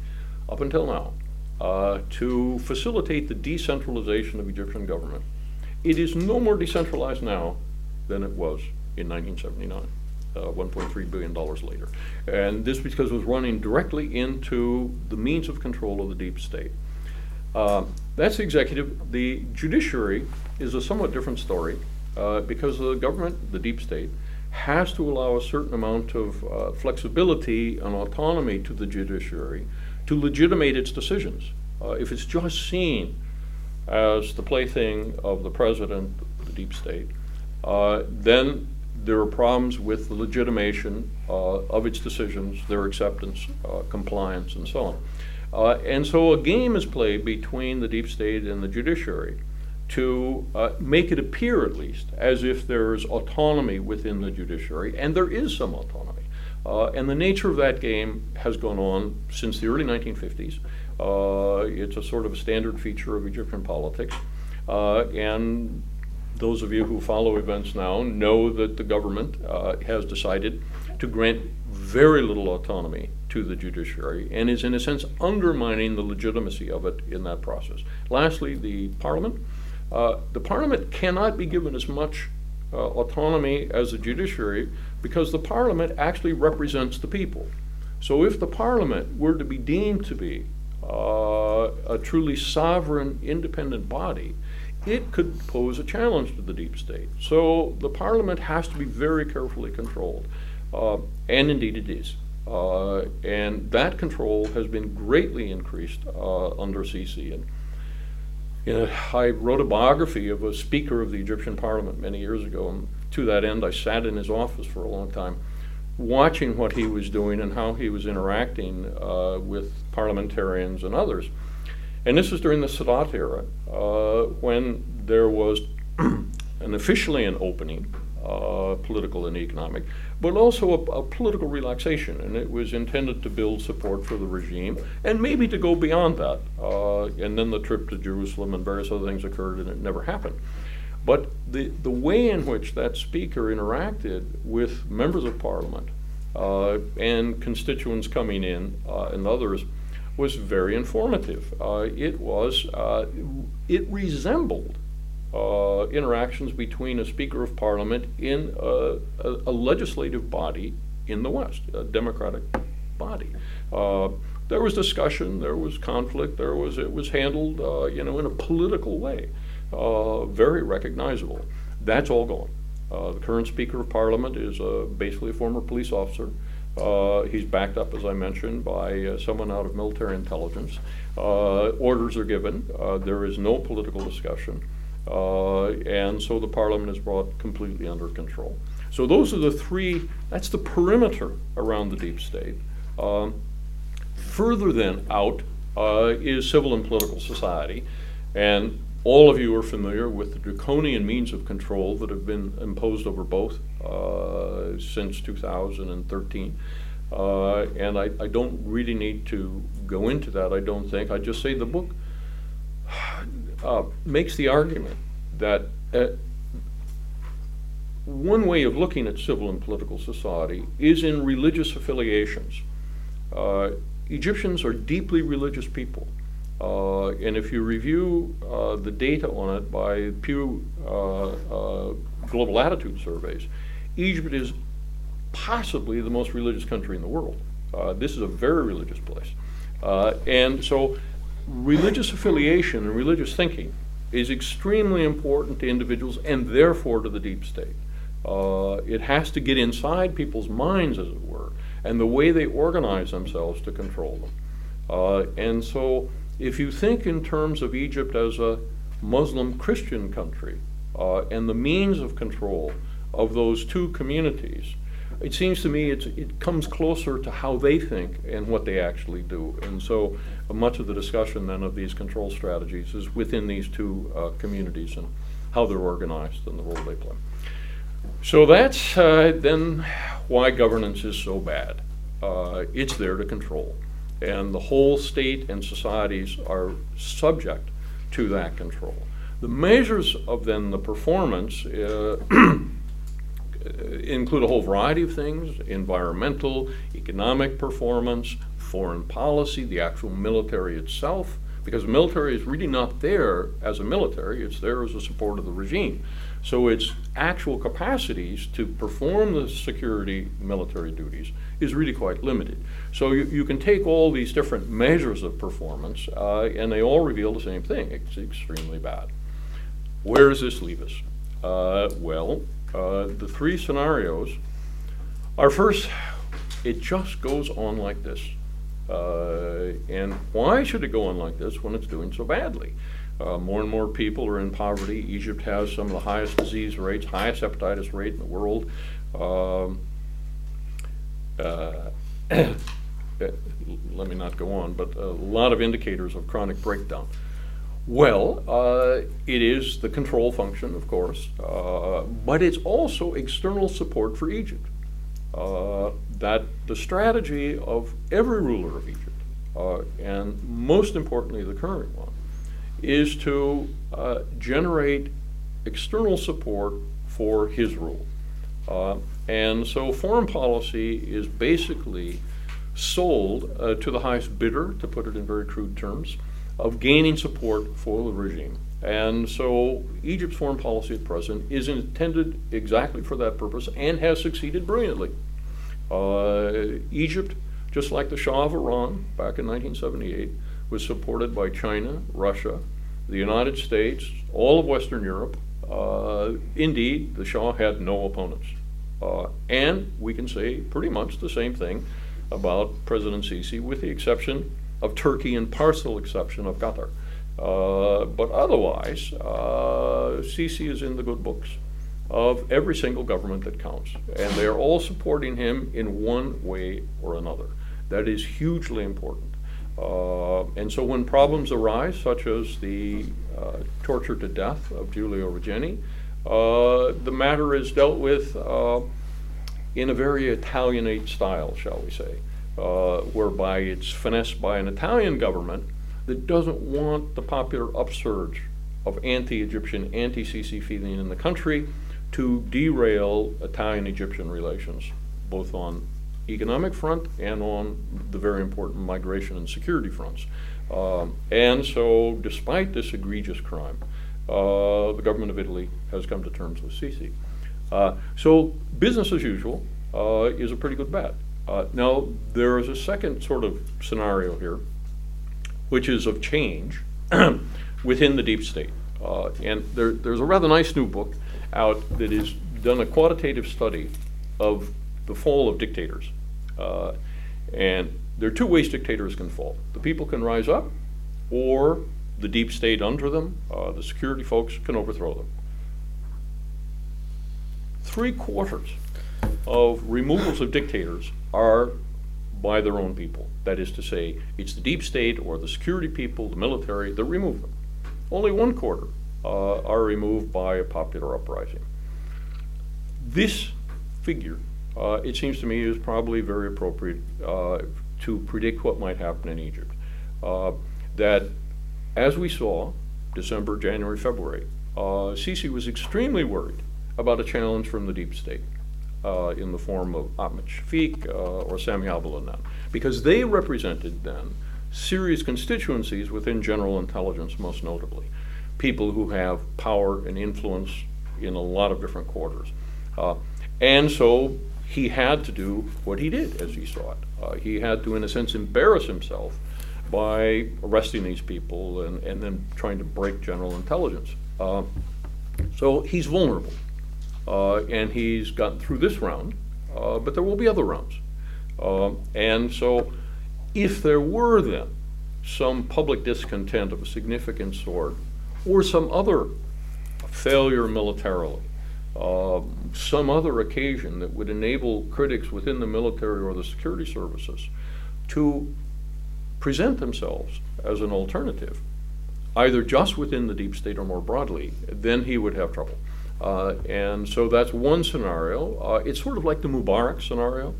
up until now uh, to facilitate the decentralization of Egyptian government. It is no more decentralized now than it was in 1979 uh, $1.3 billion later. And this because it was running directly into the means of control of the deep state. Uh, that's the executive. The judiciary is a somewhat different story uh, because the government, the deep state, has to allow a certain amount of uh, flexibility and autonomy to the judiciary to legitimate its decisions. Uh, if it's just seen as the plaything of the president, the deep state, uh, then there are problems with the legitimation uh, of its decisions, their acceptance, uh, compliance, and so on. Uh, and so a game is played between the deep state and the judiciary to uh, make it appear, at least, as if there's autonomy within the judiciary, and there is some autonomy. Uh, and the nature of that game has gone on since the early 1950s. Uh, it's a sort of a standard feature of Egyptian politics. and those of you who follow events now know that the government uh, has decided to grant very little autonomy to the judiciary and is, in a sense, undermining the legitimacy of it in that process. Lastly, the parliament. Uh, the parliament cannot be given as much uh, autonomy as the judiciary because the parliament actually represents the people. So if the parliament were to be deemed to be uh, a truly sovereign, independent body, it could pose a challenge to the deep state. So the parliament has to be very carefully controlled, uh, and indeed it is. Uh, and that control has been greatly increased under Sisi. And you know, I wrote a biography of a speaker of the Egyptian parliament many years ago, and to that end, I sat in his office for a long time, watching what he was doing and how he was interacting uh, with parliamentarians and others. And this was during the Sadat era, uh, when there was *clears throat* an officially an opening, uh, political and economic, but also a, a, political relaxation, and it was intended to build support for the regime and maybe to go beyond that. Uh, and then the trip to Jerusalem and various other things occurred, and it never happened. But the, the way in which that speaker interacted with members of parliament uh, and constituents coming in uh, and others was very informative. Uh, it was, uh, it resembled uh, interactions between a Speaker of Parliament in a, a, a, legislative body in the West, a democratic body. Uh, there was discussion, there was conflict, there was it was handled, uh, you know, in a political way, uh, very recognizable. That's all gone. the current Speaker of Parliament is basically a former police officer. Uh, he's backed up, as I mentioned, by uh, someone out of military intelligence. Uh, orders are given. Uh, there is no political discussion. Uh, and so the parliament is brought completely under control. So those are the three, that's the perimeter around the deep state. Um, further then out uh, is civil and political society. And all of you are familiar with the draconian means of control that have been imposed over both uh, since 2013. Uh, and I, I, don't really need to go into that, I don't think. I just say the book uh, makes the argument that uh, one way of looking at civil and political society is in religious affiliations. Uh, Egyptians are deeply religious people. Uh, and if you review uh, the data on it by Pew Global Attitude Surveys, Egypt is possibly the most religious country in the world. This is a very religious place. and so, religious affiliation and religious thinking is extremely important to individuals and therefore to the deep state. it has to get inside people's minds, as it were, and the way they organize themselves to control them. and so, if you think in terms of Egypt as a Muslim Christian country uh, and the means of control of those two communities, it seems to me it comes closer to how they think and what they actually do. And so uh, much of the discussion then of these control strategies is within these two uh, communities and how they're organized and the role they play. So that's uh, then why governance is so bad. Uh, it's there to control and the whole state and societies are subject to that control. The measures of then the performance uh, *clears throat* include a whole variety of things environmental, economic performance, foreign policy, the actual military itself, because the military is really not there as a military, it's there as a support of the regime. So its actual capacities to perform the security military duties is really quite limited. So you, you can take all these different measures of performance, uh, and they all reveal the same thing. It's extremely bad. Where does this leave us? Uh, well, uh, the three scenarios are first, it just goes on like this. Uh, and why should it go on like this when it's doing so badly? Uh, more and more people are in poverty. Egypt has some of the highest disease rates, highest hepatitis rate in the world. Um, uh, *coughs* let me not go on, but a lot of indicators of chronic breakdown. Well, uh, it is the control function, of course, uh, but it's also external support for Egypt. Uh, that the strategy of every ruler of Egypt, uh, and most importantly the current one, is to uh, generate external support for his rule. Uh, and so foreign policy is basically sold to the highest bidder, to put it in very crude terms, of gaining support for the regime. And so Egypt's foreign policy at present is intended exactly for that purpose and has succeeded brilliantly. Uh, Egypt, just like the Shah of Iran back in 1978, was supported by China, Russia, the United States, all of Western Europe. Uh, indeed, the Shah had no opponents. Uh, and we can say pretty much the same thing about President Sisi, with the exception of Turkey and partial exception of Qatar. Uh, but otherwise, uh, Sisi is in the good books of every single government that counts. And they are all supporting him in one way or another. That is hugely important. Uh, and so when problems arise, such as the uh, torture to death of Giulio Regeni, uh, the matter is dealt with uh, in a very Italianate style, shall we say, uh, whereby it's finessed by an Italian government that doesn't want the popular upsurge of anti Egyptian, anti Sisi feeling in the country to derail Italian Egyptian relations, both on economic front and on the very important migration and security fronts. Um, and so, despite this egregious crime, uh, the government of Italy has come to terms with Sisi. Uh, so, business as usual uh, is a pretty good bet. Uh, now, there is a second sort of scenario here, which is of change *clears throat* within the deep state. Uh, and there, there's a rather nice new book out that has done a quantitative study of the fall of dictators. Uh, and there are two ways dictators can fall the people can rise up, or the deep state under them, uh, the security folks, can overthrow them. Three quarters of removals of dictators are by their own people. That is to say, it's the deep state or the security people, the military, that remove them. only one quarter uh, are removed by a popular uprising. This figure, uh, it seems to me, is probably very appropriate uh, to predict what might happen in Egypt. Uh, that, as we saw, December, January, February, uh, Sisi was extremely worried about a challenge from the deep state uh, in the form of Ahmed Shafiq uh, or Sami Abu because they represented then serious constituencies within general intelligence, most notably. People who have power and influence in a lot of different quarters. Uh, and so he had to do what he did as he saw it. Uh, he had to, in a sense, embarrass himself by arresting these people and, and then trying to break general intelligence. Uh, so he's vulnerable. Uh, and he's gotten through this round, uh, but there will be other rounds. Uh, and so if there were then some public discontent of a significant sort, or some other failure militarily, uh, some other occasion that would enable critics within the military or the security services to present themselves as an alternative, either just within the deep state or more broadly, then he would have trouble. Uh, and so that's one scenario. Uh, it's sort of like the Mubarak scenario.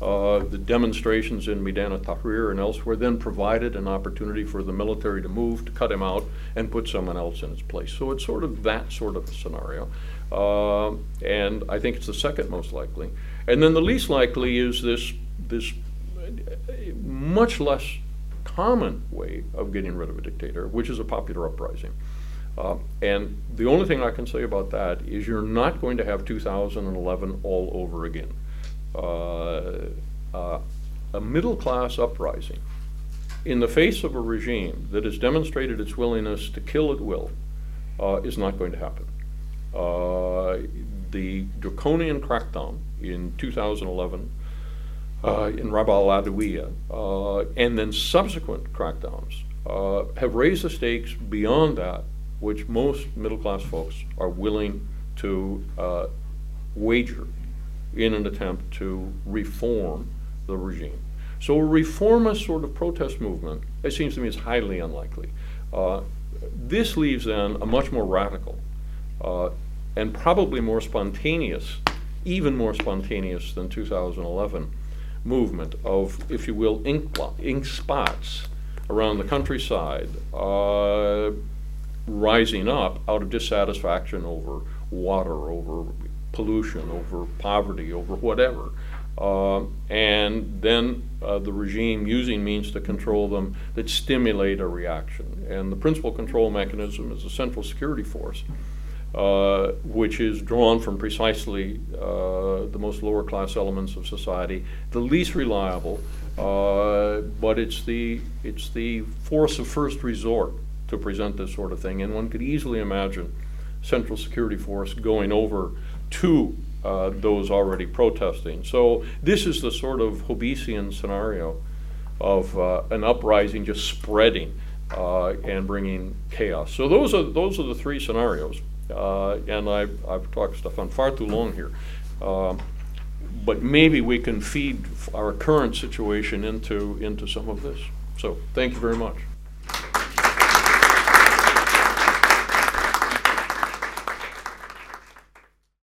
Uh, the demonstrations in Medan Tahrir and elsewhere then provided an opportunity for the military to move, to cut him out, and put someone else in his place. So it's sort of that sort of scenario. Uh, and I think it's the second most likely. And then the least likely is this, this much less common way of getting rid of a dictator, which is a popular uprising. Uh, and the only thing I can say about that is you're not going to have 2011 all over again. Uh, uh, a middle class uprising in the face of a regime that has demonstrated its willingness to kill at will uh, is not going to happen. Uh, the draconian crackdown in 2011 uh, in Rabaa al-Adawiya, uh, and then subsequent crackdowns have raised the stakes beyond that, which most middle class folks are willing to uh, wager in an attempt to reform the regime. So a reformist sort of protest movement, it seems to me, is highly unlikely. Uh, this leaves then a much more radical uh, and probably more spontaneous, even more spontaneous than 2011 movement of, if you will, ink, ink spots around the countryside uh, rising up out of dissatisfaction over water, over pollution, over poverty, over whatever. Uh, and then uh, the regime using means to control them that stimulate a reaction. And the principal control mechanism is a Central Security Force, uh, which is drawn from precisely uh, the most lower class elements of society, the least reliable, uh, but it's the, it's the force of first resort to present this sort of thing. And one could easily imagine Central Security Force going over to uh, those already protesting. So this is the sort of Hobbesian scenario of uh, an uprising just spreading uh, and bringing chaos. So those are those are the three scenarios. Uh, and I've, I've talked Stéphane far too long here. Um, but maybe we can feed our current situation into into some of this. So thank you very much.